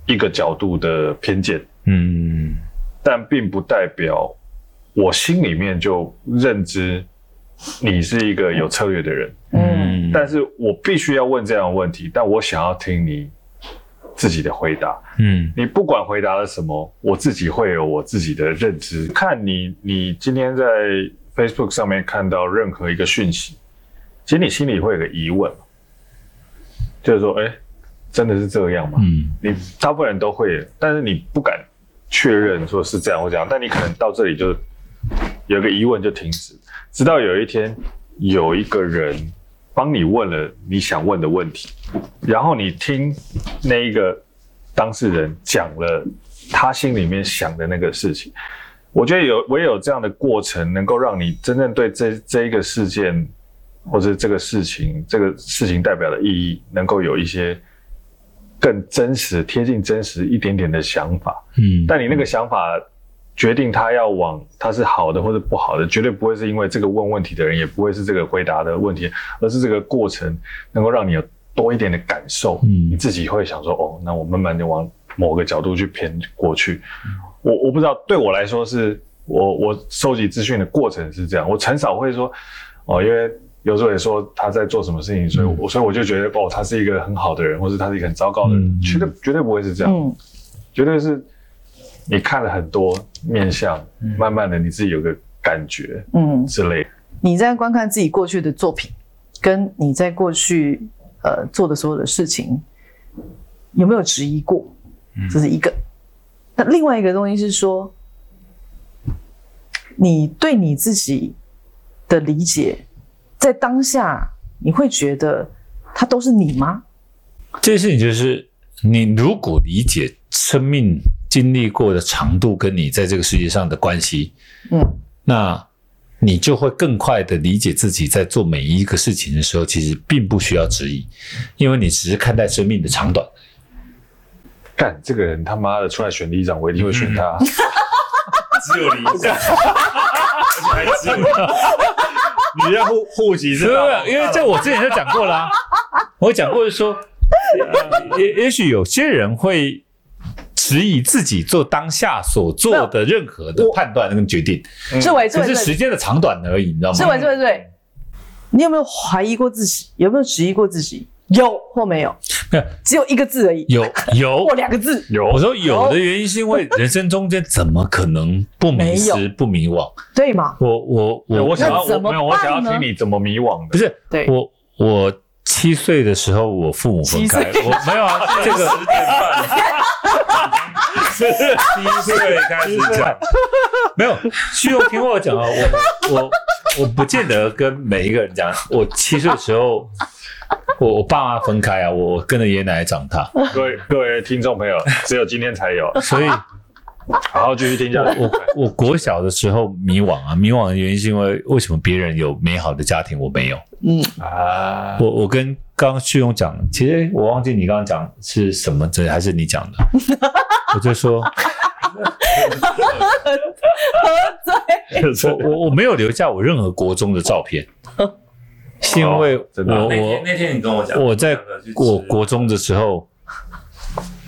一个角度的偏见，嗯，但并不代表我心里面就认知你是一个有策略的人。嗯，但是我必须要问这样的问题，但我想要听你自己的回答。嗯，你不管回答了什么，我自己会有我自己的认知。看你，你今天在 Facebook 上面看到任何一个讯息，其实你心里会有个疑问，就是说，哎，真的是这样吗？嗯，你大部分人都会，但是你不敢确认说是这样或这样，但你可能到这里就有个疑问就停止，直到有一天有一个人帮你问了你想问的问题，然后你听那一个当事人讲了他心里面想的那个事情，我觉得有唯有这样的过程，能够让你真正对这这一个事件或者这个事情这个事情代表的意义，能够有一些。更真实、贴近真实一点点的想法，嗯，但你那个想法决定他要往他是好的或者不好的，绝对不会是因为这个问问题的人，也不会是这个回答的问题，而是这个过程能够让你有多一点的感受，嗯，你自己会想说，哦，那我慢慢的往某个角度去偏过去。嗯，我我不知道，对我来说是我我收集资讯的过程是这样，我很少会说，哦，因为。有时候也说他在做什么事情，所以我所以我就觉得哦，他是一个很好的人，或者他是一个很糟糕的人，嗯、绝对绝对不会是这样，嗯、绝对是你看了很多面相，嗯、慢慢的你自己有个感觉，嗯之类。你在观看自己过去的作品，跟你在过去呃做的所有的事情，有没有质疑过？这是一个。嗯、那另外一个东西是说，你对你自己的理解。在当下，你会觉得它都是你吗？这件事情就是，你如果理解生命经历过的长度跟你在这个世界上的关系，嗯，那你就会更快的理解自己在做每一个事情的时候，其实并不需要质疑，因为你只是看待生命的长短。干这个人他妈的出来选里长，我一定会选他。只有里长，而且还只有他。你要户户籍是吧？因为这我之前就讲过啦、啊，我讲过是说，也也许有些人会质疑自己做当下所做的任何的判断跟决定，志伟，只是时间的长短而已，你知道吗？志伟，志伟，志伟，你有没有怀疑过自己？有没有质疑过自己？有或没有？没有，只有一个字而已。有有 或两个字。有。我说有的原因是因为人生中间怎么可能不迷失、不迷惘？对吗？我我我我想要我没有，我想要听你怎么迷惘的。不是，对我我七岁的时候我父母分开，我没有啊，这个七岁开始讲，没有，需要听我讲啊，我我我不见得跟每一个人讲，我七岁的时候。我我爸妈分开啊，我跟着爷爷奶奶长大。各位各位听众朋友，只有今天才有，所以好好继续听下去。我我国小的时候迷惘啊，迷惘的原因是因为为什么别人有美好的家庭，我没有？嗯啊，我我跟刚刚旭勇讲，其实我忘记你刚刚讲是什么，这还是你讲的？我就说，喝醉，我我我没有留下我任何国中的照片。是因为我我那天你跟我讲，我在我国中的时候，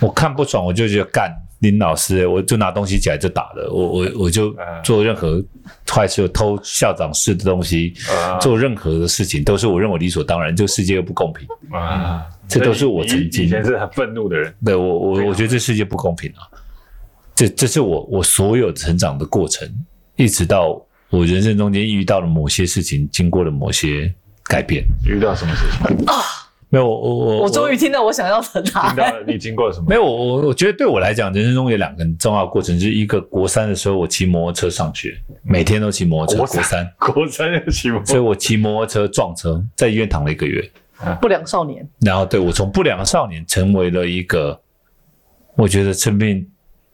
我看不爽，我就觉得干林老师，我就拿东西起来就打了，我我我就做任何坏事，偷校长室的东西，做任何的事情都是我认为理所当然，这个世界又不公平。啊，这都是我曾经。以前是很愤怒的人，对我我我觉得这世界不公平啊，这这是我我所有成长的过程，一直到我人生中间遇到了某些事情，经过了某些。改变。遇到什么事情？啊？没有，我我我终于听到我想要的答案。听到你经过了什么？没有，我我觉得对我来讲，人生中有两个很重要的过程，就是一个国三的时候，我骑摩托车上学，每天都骑摩托车。国三，国三要骑摩托车，所以我骑摩托车撞车，在医院躺了一个月。不良少年。然后，对我从不良少年成为了一个，我觉得生命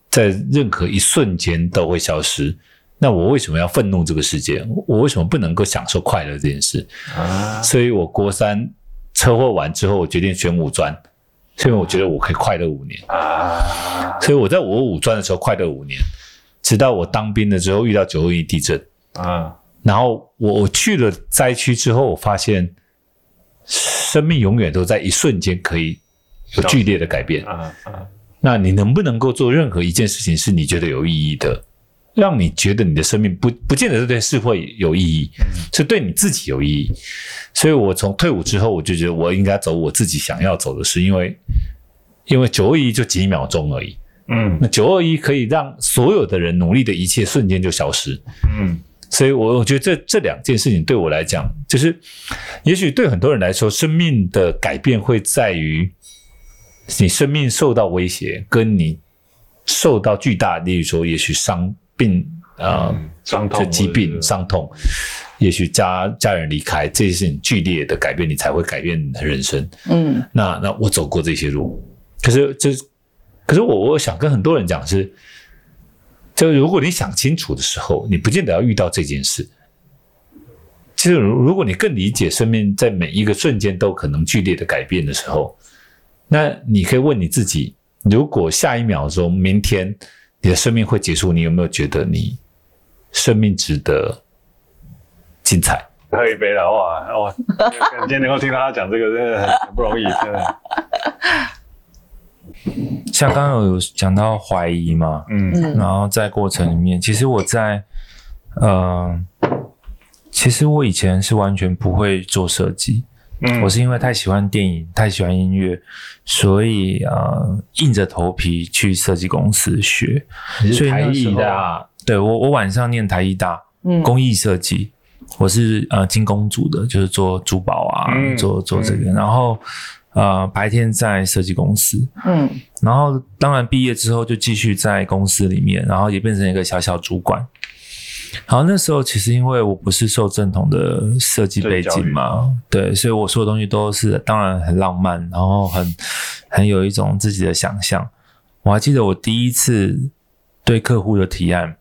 在任何一瞬间都会消失。那我为什么要愤怒这个世界？我为什么不能够享受快乐这件事？啊！所以我国三车祸完之后，我决定选五专，因为我觉得我可以快乐五年啊！所以我在我五专的时候快乐五年，直到我当兵的时候遇到九二一地震啊！然后我我去了灾区之后，我发现生命永远都在一瞬间可以有剧烈的改变啊！啊！那你能不能够做任何一件事情是你觉得有意义的？让你觉得你的生命不不见得是对社会有意义，是对你自己有意义。所以我从退伍之后，我就觉得我应该走我自己想要走的事，因为因为九二一就几秒钟而已，嗯，那九二一可以让所有的人努力的一切瞬间就消失，嗯，所以我我觉得这这两件事情对我来讲，就是也许对很多人来说，生命的改变会在于你生命受到威胁，跟你受到巨大，例如说也许伤病啊，伤、呃、痛、嗯、疾病、伤痛。也许家家人离开，这些是你剧烈的改变，你才会改变人生。嗯，那那我走过这些路，可是这，可是我我想跟很多人讲是，就如果你想清楚的时候，你不见得要遇到这件事。其实，如果你更理解生命在每一个瞬间都可能剧烈的改变的时候，那你可以问你自己：如果下一秒钟、明天你的生命会结束，你有没有觉得你生命值得？精彩，喝一杯了哇哇！今天能够听到他讲这个，真的很不容易，真的。像刚刚有讲到怀疑嘛，嗯，然后在过程里面，其实我在，呃，其实我以前是完全不会做设计，嗯，我是因为太喜欢电影，太喜欢音乐，所以呃，硬着头皮去设计公司学。所以台艺大，对我我晚上念台艺大，嗯，工艺设计。我是呃金工组的，就是做珠宝啊，嗯、做做这个，嗯、然后呃白天在设计公司，嗯，然后当然毕业之后就继续在公司里面，然后也变成一个小小主管。好，那时候其实因为我不是受正统的设计背景嘛，对，所以我说的东西都是当然很浪漫，然后很很有一种自己的想象。我还记得我第一次对客户的提案。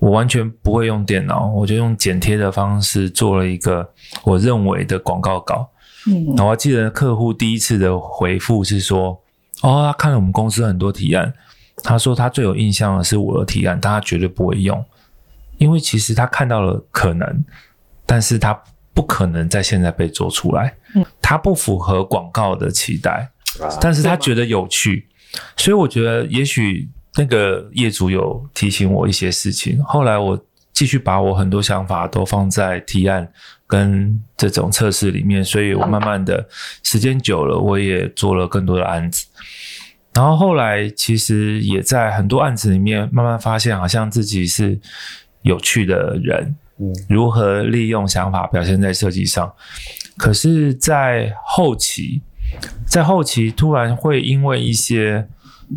我完全不会用电脑，我就用剪贴的方式做了一个我认为的广告稿。嗯，我还记得客户第一次的回复是说：“哦，他看了我们公司很多提案，他说他最有印象的是我的提案，但他绝对不会用，因为其实他看到了可能，但是他不可能在现在被做出来。嗯，他不符合广告的期待，但是他觉得有趣，所以我觉得也许。”那个业主有提醒我一些事情，后来我继续把我很多想法都放在提案跟这种测试里面，所以我慢慢的时间久了，我也做了更多的案子。然后后来其实也在很多案子里面慢慢发现，好像自己是有趣的人，如何利用想法表现在设计上。可是，在后期，在后期突然会因为一些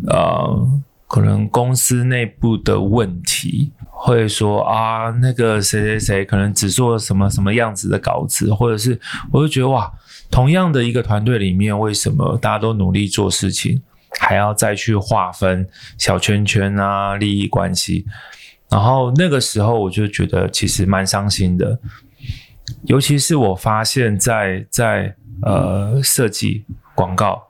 呃。可能公司内部的问题，会说啊，那个谁谁谁可能只做什么什么样子的稿子，或者是我就觉得哇，同样的一个团队里面，为什么大家都努力做事情，还要再去划分小圈圈啊，利益关系？然后那个时候我就觉得其实蛮伤心的，尤其是我发现在，在在呃设计广告。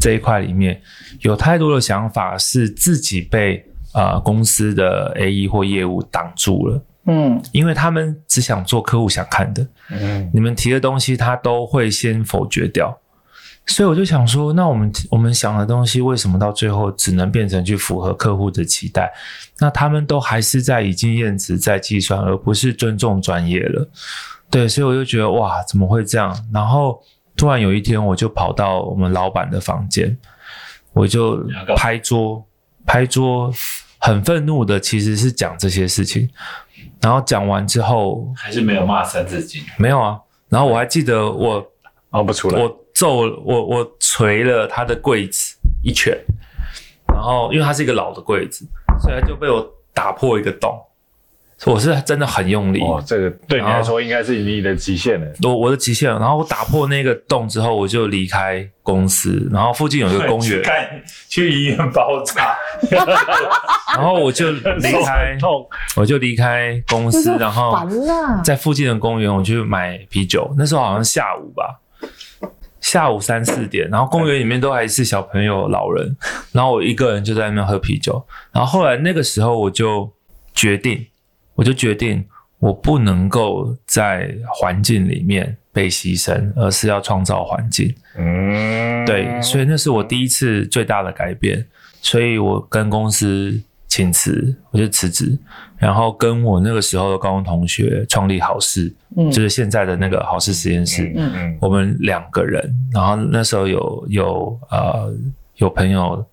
这一块里面有太多的想法是自己被啊、呃、公司的 AE 或业务挡住了，嗯，因为他们只想做客户想看的，嗯，你们提的东西他都会先否决掉，所以我就想说，那我们我们想的东西为什么到最后只能变成去符合客户的期待？那他们都还是在以经验值在计算，而不是尊重专业了，对，所以我就觉得哇，怎么会这样？然后。突然有一天，我就跑到我们老板的房间，我就拍桌，拍桌，很愤怒的，其实是讲这些事情。然后讲完之后，还是没有骂三字经，没有啊。然后我还记得我骂不出来，我揍我我捶了他的柜子一拳，然后因为他是一个老的柜子，所以他就被我打破一个洞。我是真的很用力哦，这个对你来说应该是你的极限了。我我的极限，然后我打破那个洞之后，我就离开公司，然后附近有一个公园，去医院包扎，然后我就离开，我就离开公司，然后在附近的公园我去买啤酒。那时候好像下午吧，下午三四点，然后公园里面都还是小朋友、老人，然后我一个人就在那边喝啤酒。然后后来那个时候我就决定。我就决定，我不能够在环境里面被牺牲，而是要创造环境。嗯，对，所以那是我第一次最大的改变。所以我跟公司请辞，我就辞职，然后跟我那个时候的高中同学创立好事，嗯，就是现在的那个好事实验室，嗯嗯，我们两个人，然后那时候有有呃有朋友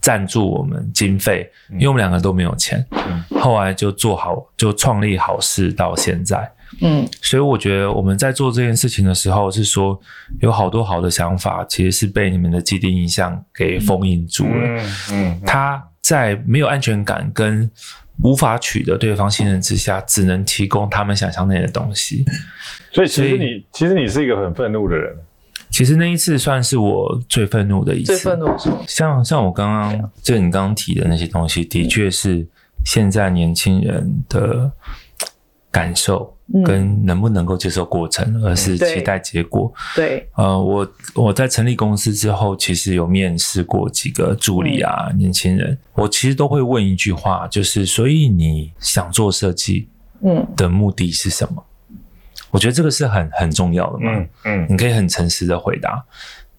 赞助我们经费，因为我们两个都没有钱，嗯，后来就做好就创立好事到现在。嗯，所以我觉得我们在做这件事情的时候，是说有好多好的想法，其实是被你们的既定印象给封印住了。嗯嗯，他在没有安全感跟无法取得对方信任之下，只能提供他们想象内的东西。所以，其实你其实你是一个很愤怒的人。其实那一次算是我最愤怒的一次。最愤怒的是像像我刚刚就你刚刚提的那些东西，的确是现在年轻人的感受。跟能不能够接受过程，而是期待结果。对，对呃，我我在成立公司之后，其实有面试过几个助理啊，嗯、年轻人，我其实都会问一句话，就是所以你想做设计，嗯，的目的是什么？嗯、我觉得这个是很很重要的嘛，嗯嗯，你可以很诚实的回答。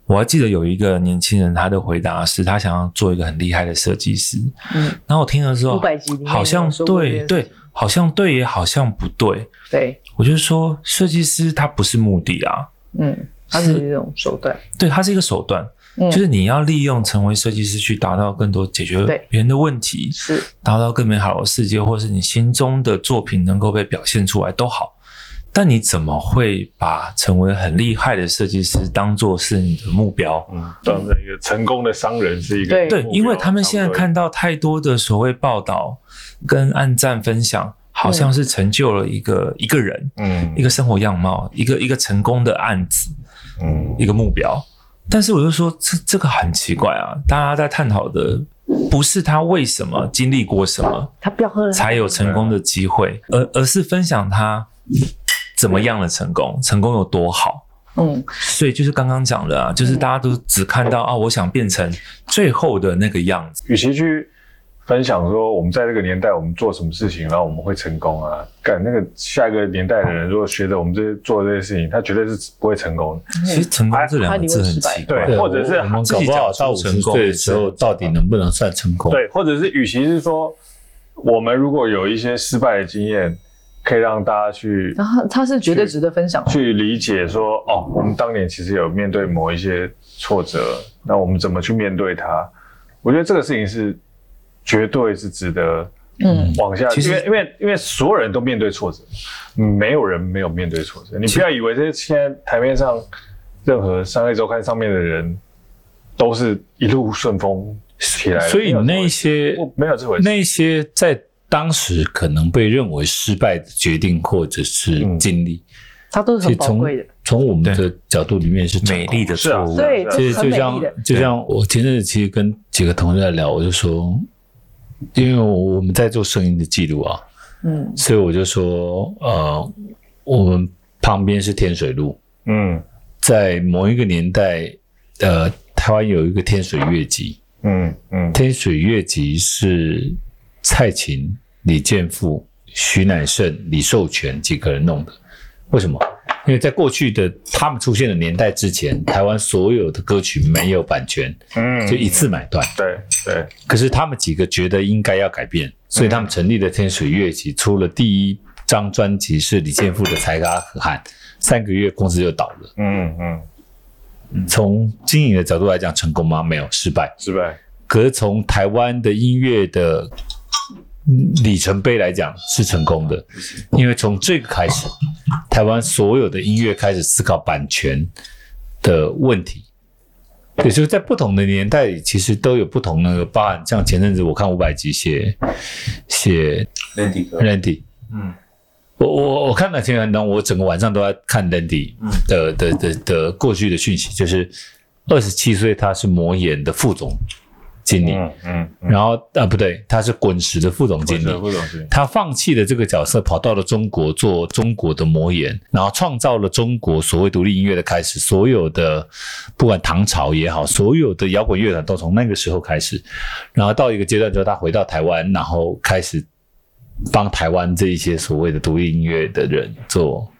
我还记得有一个年轻人，他的回答是他想要做一个很厉害的设计师，嗯，然后我听了之后，好像对对。好像对，也好像不对。对，我就说，设计师他不是目的啊，嗯，他是一种手段。对，他是一个手段，嗯，就是你要利用成为设计师去达到更多解决别人的问题，是达到更美好的世界，或是你心中的作品能够被表现出来都好。但你怎么会把成为很厉害的设计师当做是你的目标？嗯，当成一个成功的商人是一个对，因为他们现在看到太多的所谓报道。跟按赞分享，好像是成就了一个、嗯、一个人，嗯，一个生活样貌，一个一个成功的案子，嗯，一个目标。但是我就说，这这个很奇怪啊！大家在探讨的不是他为什么经历过什么，他不要喝了才有成功的机会，而而是分享他怎么样的成功，成功有多好。嗯，所以就是刚刚讲的啊，就是大家都只看到啊，我想变成最后的那个样子，与其去。分享说，我们在这个年代，我们做什么事情，然后我们会成功啊？干那个下一个年代的人，如果学着我们这些做这些事情，他绝对是不会成功的。其实成功这两个字很奇怪，对，或者是我们搞不好到五十岁的时候，到底能不能算成功？对，或者是与其是说，我们如果有一些失败的经验，可以让大家去，然后他是绝对值得分享，去理解说，哦，我们当年其实有面对某一些挫折，那我们怎么去面对它？我觉得这个事情是。绝对是值得，嗯，往下，因为因为因为所有人都面对挫折，没有人没有面对挫折。你不要以为这现在台面上任何商业周刊上面的人都是一路顺风起来的，所以那些没有这回事。那些在当时可能被认为失败的决定或者是经历，它都是很宝贵的。从我们的角度里面是美丽的错误，对，其实就像就像我前阵子其实跟几个同事在聊，我就说。因为我们在做声音的记录啊，嗯，所以我就说，呃，我们旁边是天水路，嗯，在某一个年代，呃，台湾有一个天水乐集，嗯嗯，天水乐集是蔡琴、李健富、徐乃胜、李寿全几个人弄的，为什么？因为在过去的他们出现的年代之前，台湾所有的歌曲没有版权，嗯，就一次买断，对对。可是他们几个觉得应该要改变，所以他们成立了天水乐器，出了第一张专辑是李健富的《才嘎可汗》，三个月公司就倒了，嗯嗯。从经营的角度来讲，成功吗？没有，失败，失败。可是从台湾的音乐的。里程碑来讲是成功的，因为从这个开始，台湾所有的音乐开始思考版权的问题。也就是在不同的年代里，其实都有不同的包含。像前阵子我看五百集写写 Landy，Landy，嗯，我我我看了听完，我整个晚上都在看 Landy 的的的的过去的讯息，就是二十七岁他是魔岩的副总。经理，嗯嗯，然后啊不对，他是滚石的副总经理，副总经理，他放弃了这个角色，跑到了中国做中国的魔岩，然后创造了中国所谓独立音乐的开始。所有的不管唐朝也好，所有的摇滚乐团都从那个时候开始。然后到一个阶段之后，他回到台湾，然后开始帮台湾这一些所谓的独立音乐的人做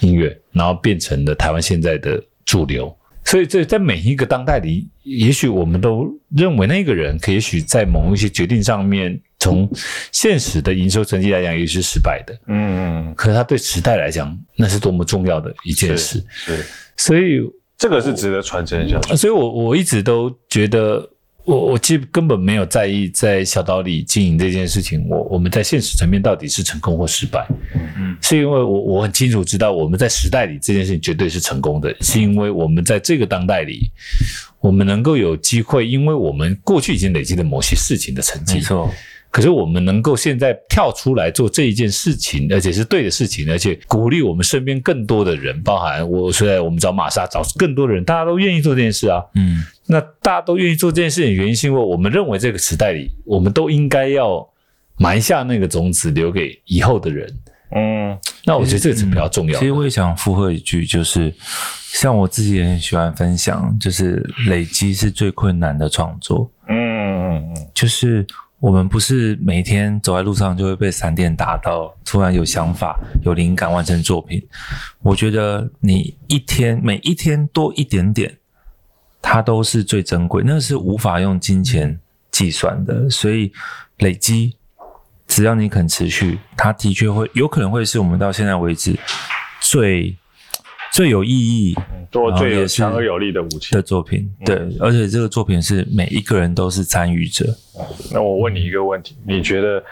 音乐，然后变成了台湾现在的主流。所以，这在每一个当代里，也许我们都认为那个人，可也许在某一些决定上面从现实的营收成绩来讲，也是失败的。嗯嗯。可是他对时代来讲，那是多么重要的一件事。是。是所以这个是值得传承下去。所以我我一直都觉得。我我其实根本没有在意在小岛里经营这件事情，我我们在现实层面到底是成功或失败，嗯嗯，是因为我我很清楚知道我们在时代里这件事情绝对是成功的，是因为我们在这个当代里，我们能够有机会，因为我们过去已经累积了某些事情的成绩，没错。可是我们能够现在跳出来做这一件事情，而且是对的事情，而且鼓励我们身边更多的人，包含我现在我们找玛莎，找更多的人，大家都愿意做这件事啊。嗯，那大家都愿意做这件事情的原因，是因为我们认为这个时代里，我们都应该要埋下那个种子，留给以后的人。嗯，那我觉得这个是比较重要的。其实我也想附和一句，就是像我自己也很喜欢分享，就是累积是最困难的创作。嗯嗯嗯，就是。我们不是每天走在路上就会被闪电打到，突然有想法、有灵感完成作品。我觉得你一天每一天多一点点，它都是最珍贵，那是无法用金钱计算的。所以累积，只要你肯持续，它的确会有可能会是我们到现在为止最。最有意义、做最有强而有力的武器的作品，对，而且这个作品是每一个人都是参与者。那我问你一个问题：你觉得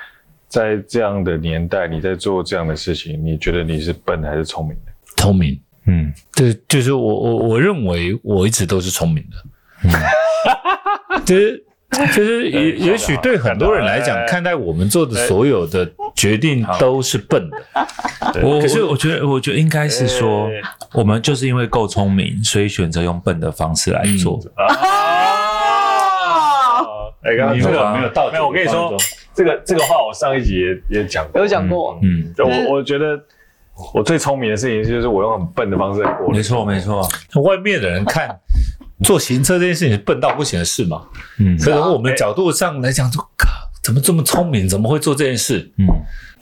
在这样的年代，你在做这样的事情，你觉得你是笨还是聪明的？聪明，嗯，对，就是我我我认为我一直都是聪明的，嗯，就是。其实也也许对很多人来讲，看待我们做的所有的决定都是笨的。我可是我觉得，我觉得应该是说，我们就是因为够聪明，所以选择用笨的方式来做。啊！哎，刚刚这个没有道理。没有，我跟你说，这个这个话我上一集也也讲过，有讲过。嗯，我我觉得我最聪明的事情就是我用很笨的方式来过。没错，没错。外面的人看。做行车这件事情是笨到不行的事嘛？嗯，所以从我们角度上来讲，就靠，怎么这么聪明？怎么会做这件事？嗯，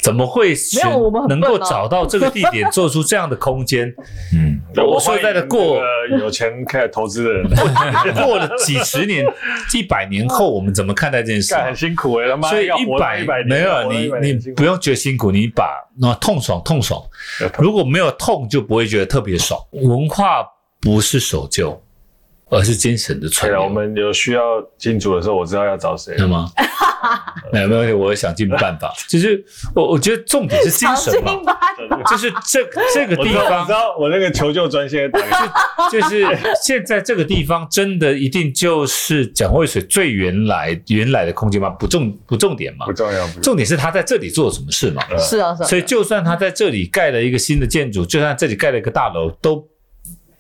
怎么会选能够找到这个地点，做出这样的 空间？嗯，我说实在的，过有钱开始投资的人，过了几十年、一百年后，我们怎么看待这件事？很辛苦哎，他妈所以一百没有你，你不用觉得辛苦，你把那痛爽痛爽，如果没有痛，就不会觉得特别爽。文化不是守旧。而是精神的传承。我们有需要金主的时候，我知道要找谁。是吗？没有没问题，我会想尽办法。就是我我觉得重点是精神嘛，就是这这个地方，你知道我那个求救专线打个，就是现在这个地方真的一定就是蒋渭水最原来原来的空间吗？不重不重点嘛？不重要，重点是他在这里做了什么事嘛？是啊，是啊。所以就算他在这里盖了一个新的建筑，就算这里盖了一个大楼，都。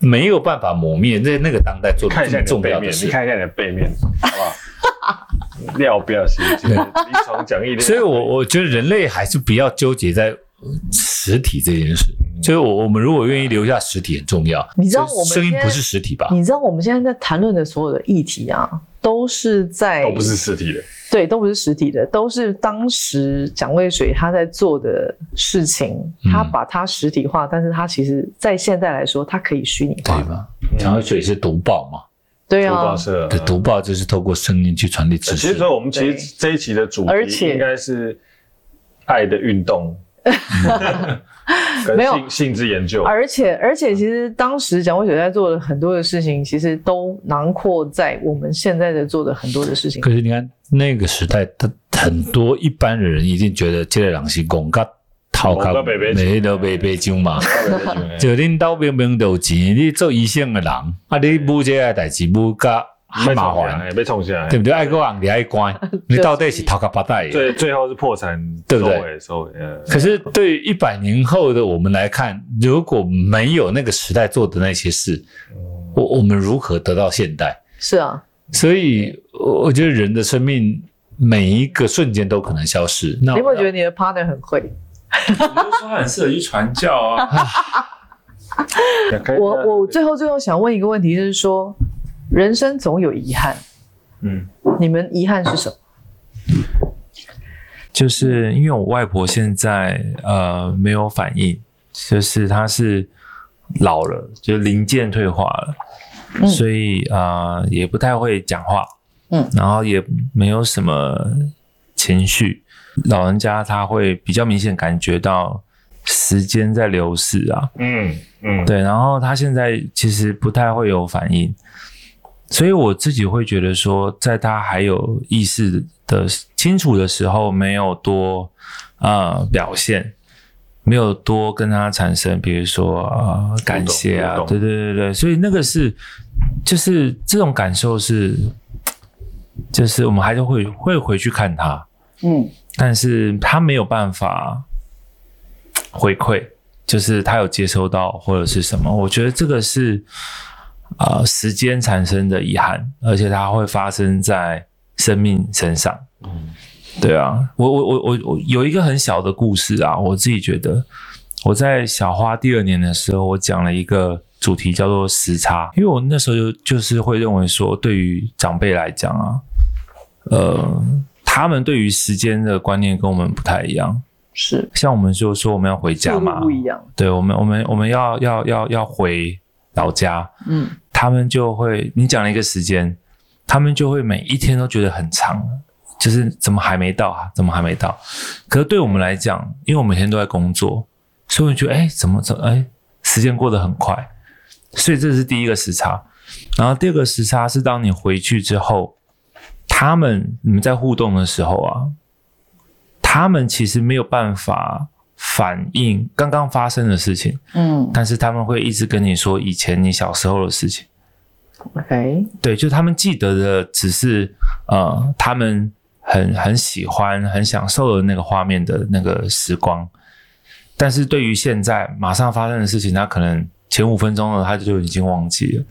没有办法磨灭那那个当代做的这么重要的事。你看一下你的背面，好不好？料不要写，临床讲义。所以我我觉得人类还是不要纠结在实体这件事。就是我我们如果愿意留下实体很重要。你知道我们声音不是实体吧？你知道我们现在在谈论的所有的议题啊，都是在都不是实体的。对，都不是实体的，都是当时蒋渭水他在做的事情，嗯、他把它实体化，但是他其实在现在来说，它可以虚拟化。对吧？蒋渭水是读报嘛？对啊，读报社的读报就是透过声音去传递知识。其实说我们其实这一期的主题应该是爱的运动。没有。性质研究，而且而且，其实当时蒋渭水在做的很多的事情，其实都囊括在我们现在在做的很多的事情。可是你看那个时代，他很多一般的人一定觉得这个人是公家掏卡，没得白白金嘛，就恁兜明明有钱，你做医生的人，啊，你不这个代志不干。很麻烦，被冲下来，对不对？爱国人你爱关，你到底是掏个八代？对，最后是破产，对不对？收尾，可是对于一百年后的我们来看，如果没有那个时代做的那些事，我我们如何得到现代？是啊，所以我觉得人的生命每一个瞬间都可能消失。那你会觉得你的 partner 很会？你就说他很适合去传教啊。我我最后最后想问一个问题，就是说。人生总有遗憾，嗯，你们遗憾是什么？就是因为我外婆现在呃没有反应，就是她是老了，就零件退化了，嗯、所以啊、呃、也不太会讲话，嗯，然后也没有什么情绪，老人家他会比较明显感觉到时间在流逝啊。嗯嗯，对，然后他现在其实不太会有反应，所以我自己会觉得说，在他还有意识的清楚的时候，没有多呃表现。没有多跟他产生，比如说啊、呃，感谢啊，对对对对，所以那个是，就是这种感受是，就是我们还是会会回去看他，嗯，但是他没有办法回馈，就是他有接收到或者是什么，我觉得这个是啊、呃，时间产生的遗憾，而且它会发生在生命身上，嗯。对啊，我我我我我有一个很小的故事啊，我自己觉得我在小花第二年的时候，我讲了一个主题叫做时差，因为我那时候就就是会认为说，对于长辈来讲啊，呃，他们对于时间的观念跟我们不太一样，是像我们就说我们要回家嘛，不一样，对我们我们我们要要要要回老家，嗯，他们就会你讲了一个时间，他们就会每一天都觉得很长。就是怎么还没到啊？怎么还没到？可是对我们来讲，因为我每天都在工作，所以我觉得，哎，怎么怎么，哎，时间过得很快。所以这是第一个时差。然后第二个时差是当你回去之后，他们你们在互动的时候啊，他们其实没有办法反应刚刚发生的事情。嗯。但是他们会一直跟你说以前你小时候的事情。OK。对，就他们记得的只是呃，他们。很很喜欢、很享受的那个画面的那个时光，但是对于现在马上发生的事情，他可能前五分钟了，他就已经忘记了。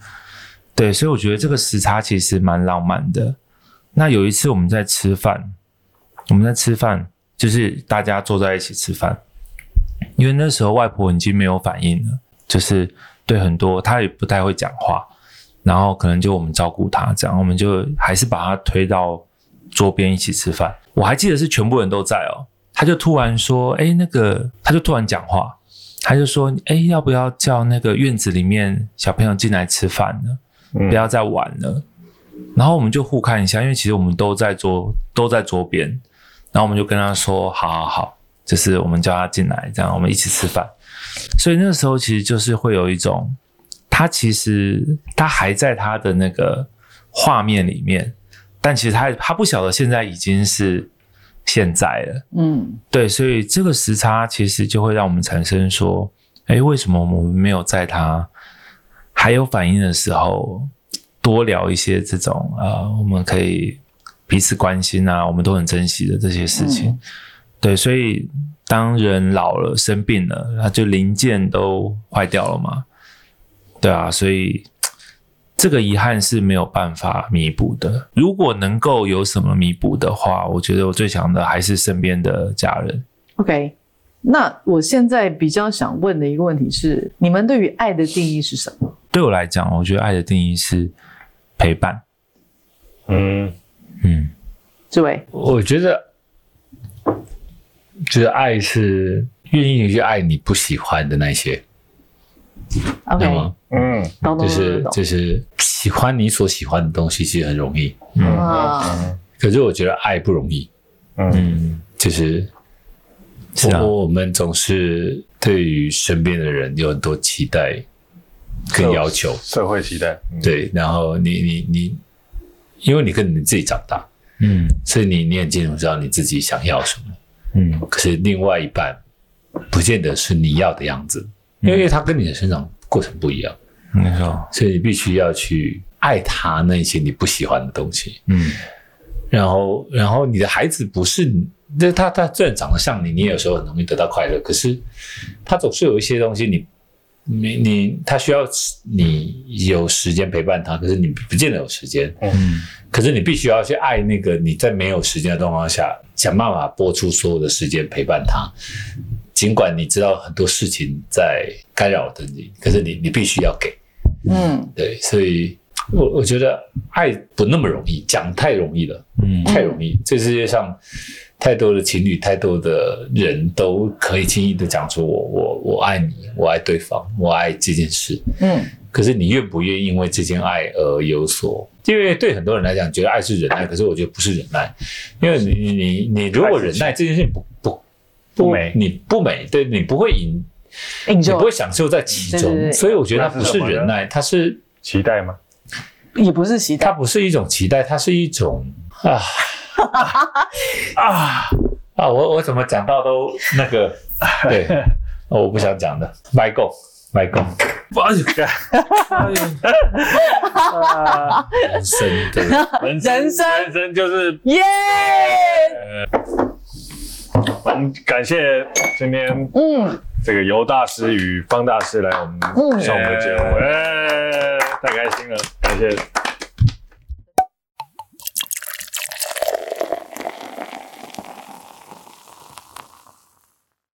对，所以我觉得这个时差其实蛮浪漫的。那有一次我们在吃饭，我们在吃饭，就是大家坐在一起吃饭，因为那时候外婆已经没有反应了，就是对很多她也不太会讲话，然后可能就我们照顾她这样，我们就还是把她推到。桌边一起吃饭，我还记得是全部人都在哦。他就突然说：“哎，那个，他就突然讲话，他就说：哎，要不要叫那个院子里面小朋友进来吃饭呢？不要再玩了。嗯”然后我们就互看一下，因为其实我们都在桌都在桌边，然后我们就跟他说：“好好好，就是我们叫他进来，这样我们一起吃饭。”所以那个时候其实就是会有一种，他其实他还在他的那个画面里面。但其实他他不晓得现在已经是现在了，嗯，对，所以这个时差其实就会让我们产生说，哎，为什么我们没有在他还有反应的时候多聊一些这种呃，我们可以彼此关心啊，我们都很珍惜的这些事情，嗯、对，所以当人老了生病了，那就零件都坏掉了嘛，对啊，所以。这个遗憾是没有办法弥补的。如果能够有什么弥补的话，我觉得我最想的还是身边的家人。OK，那我现在比较想问的一个问题是：你们对于爱的定义是什么？对我来讲，我觉得爱的定义是陪伴。嗯嗯，志伟，我觉得，就是爱是愿意去爱你不喜欢的那些。OK，嗯，就是就是喜欢你所喜欢的东西，其实很容易，嗯，可是我觉得爱不容易，嗯，就是，我我们总是对于身边的人有很多期待跟要求，社会期待，对，然后你你你，因为你跟你自己长大，嗯，所以你你很清楚知道你自己想要什么，嗯，可是另外一半不见得是你要的样子。因为他跟你的成长过程不一样，没错，所以你必须要去爱他那些你不喜欢的东西，嗯，然后，然后你的孩子不是，那他他虽然长得像你，你也有时候很容易得到快乐，可是他总是有一些东西你，你你他需要你有时间陪伴他，可是你不见得有时间，嗯，可是你必须要去爱那个你在没有时间的状况下，想办法拨出所有的时间陪伴他。尽管你知道很多事情在干扰着你，可是你你必须要给，嗯，对，所以我我觉得爱不那么容易，讲太容易了，嗯，太容易。这世界上太多的情侣，太多的人都可以轻易的讲出我我我爱你，我爱对方，我爱这件事，嗯。可是你愿不愿意因为这件爱而有所？因为对很多人来讲，觉得爱是忍耐，可是我觉得不是忍耐，因为你你你如果忍耐这件事情不不不美，你不美，对你不会赢，你不会享受在其中，所以我觉得它不是忍耐，它是期待吗？也不是期待，它不是一种期待，它是一种啊 啊啊！我我怎么讲到都那个对，我不想讲的，买够。外公，哎呦，人生的，人生，人生就是耶！很感谢今天，嗯，这个尤大师与方大师来我们上我们的节目，哎，太开心了，感谢。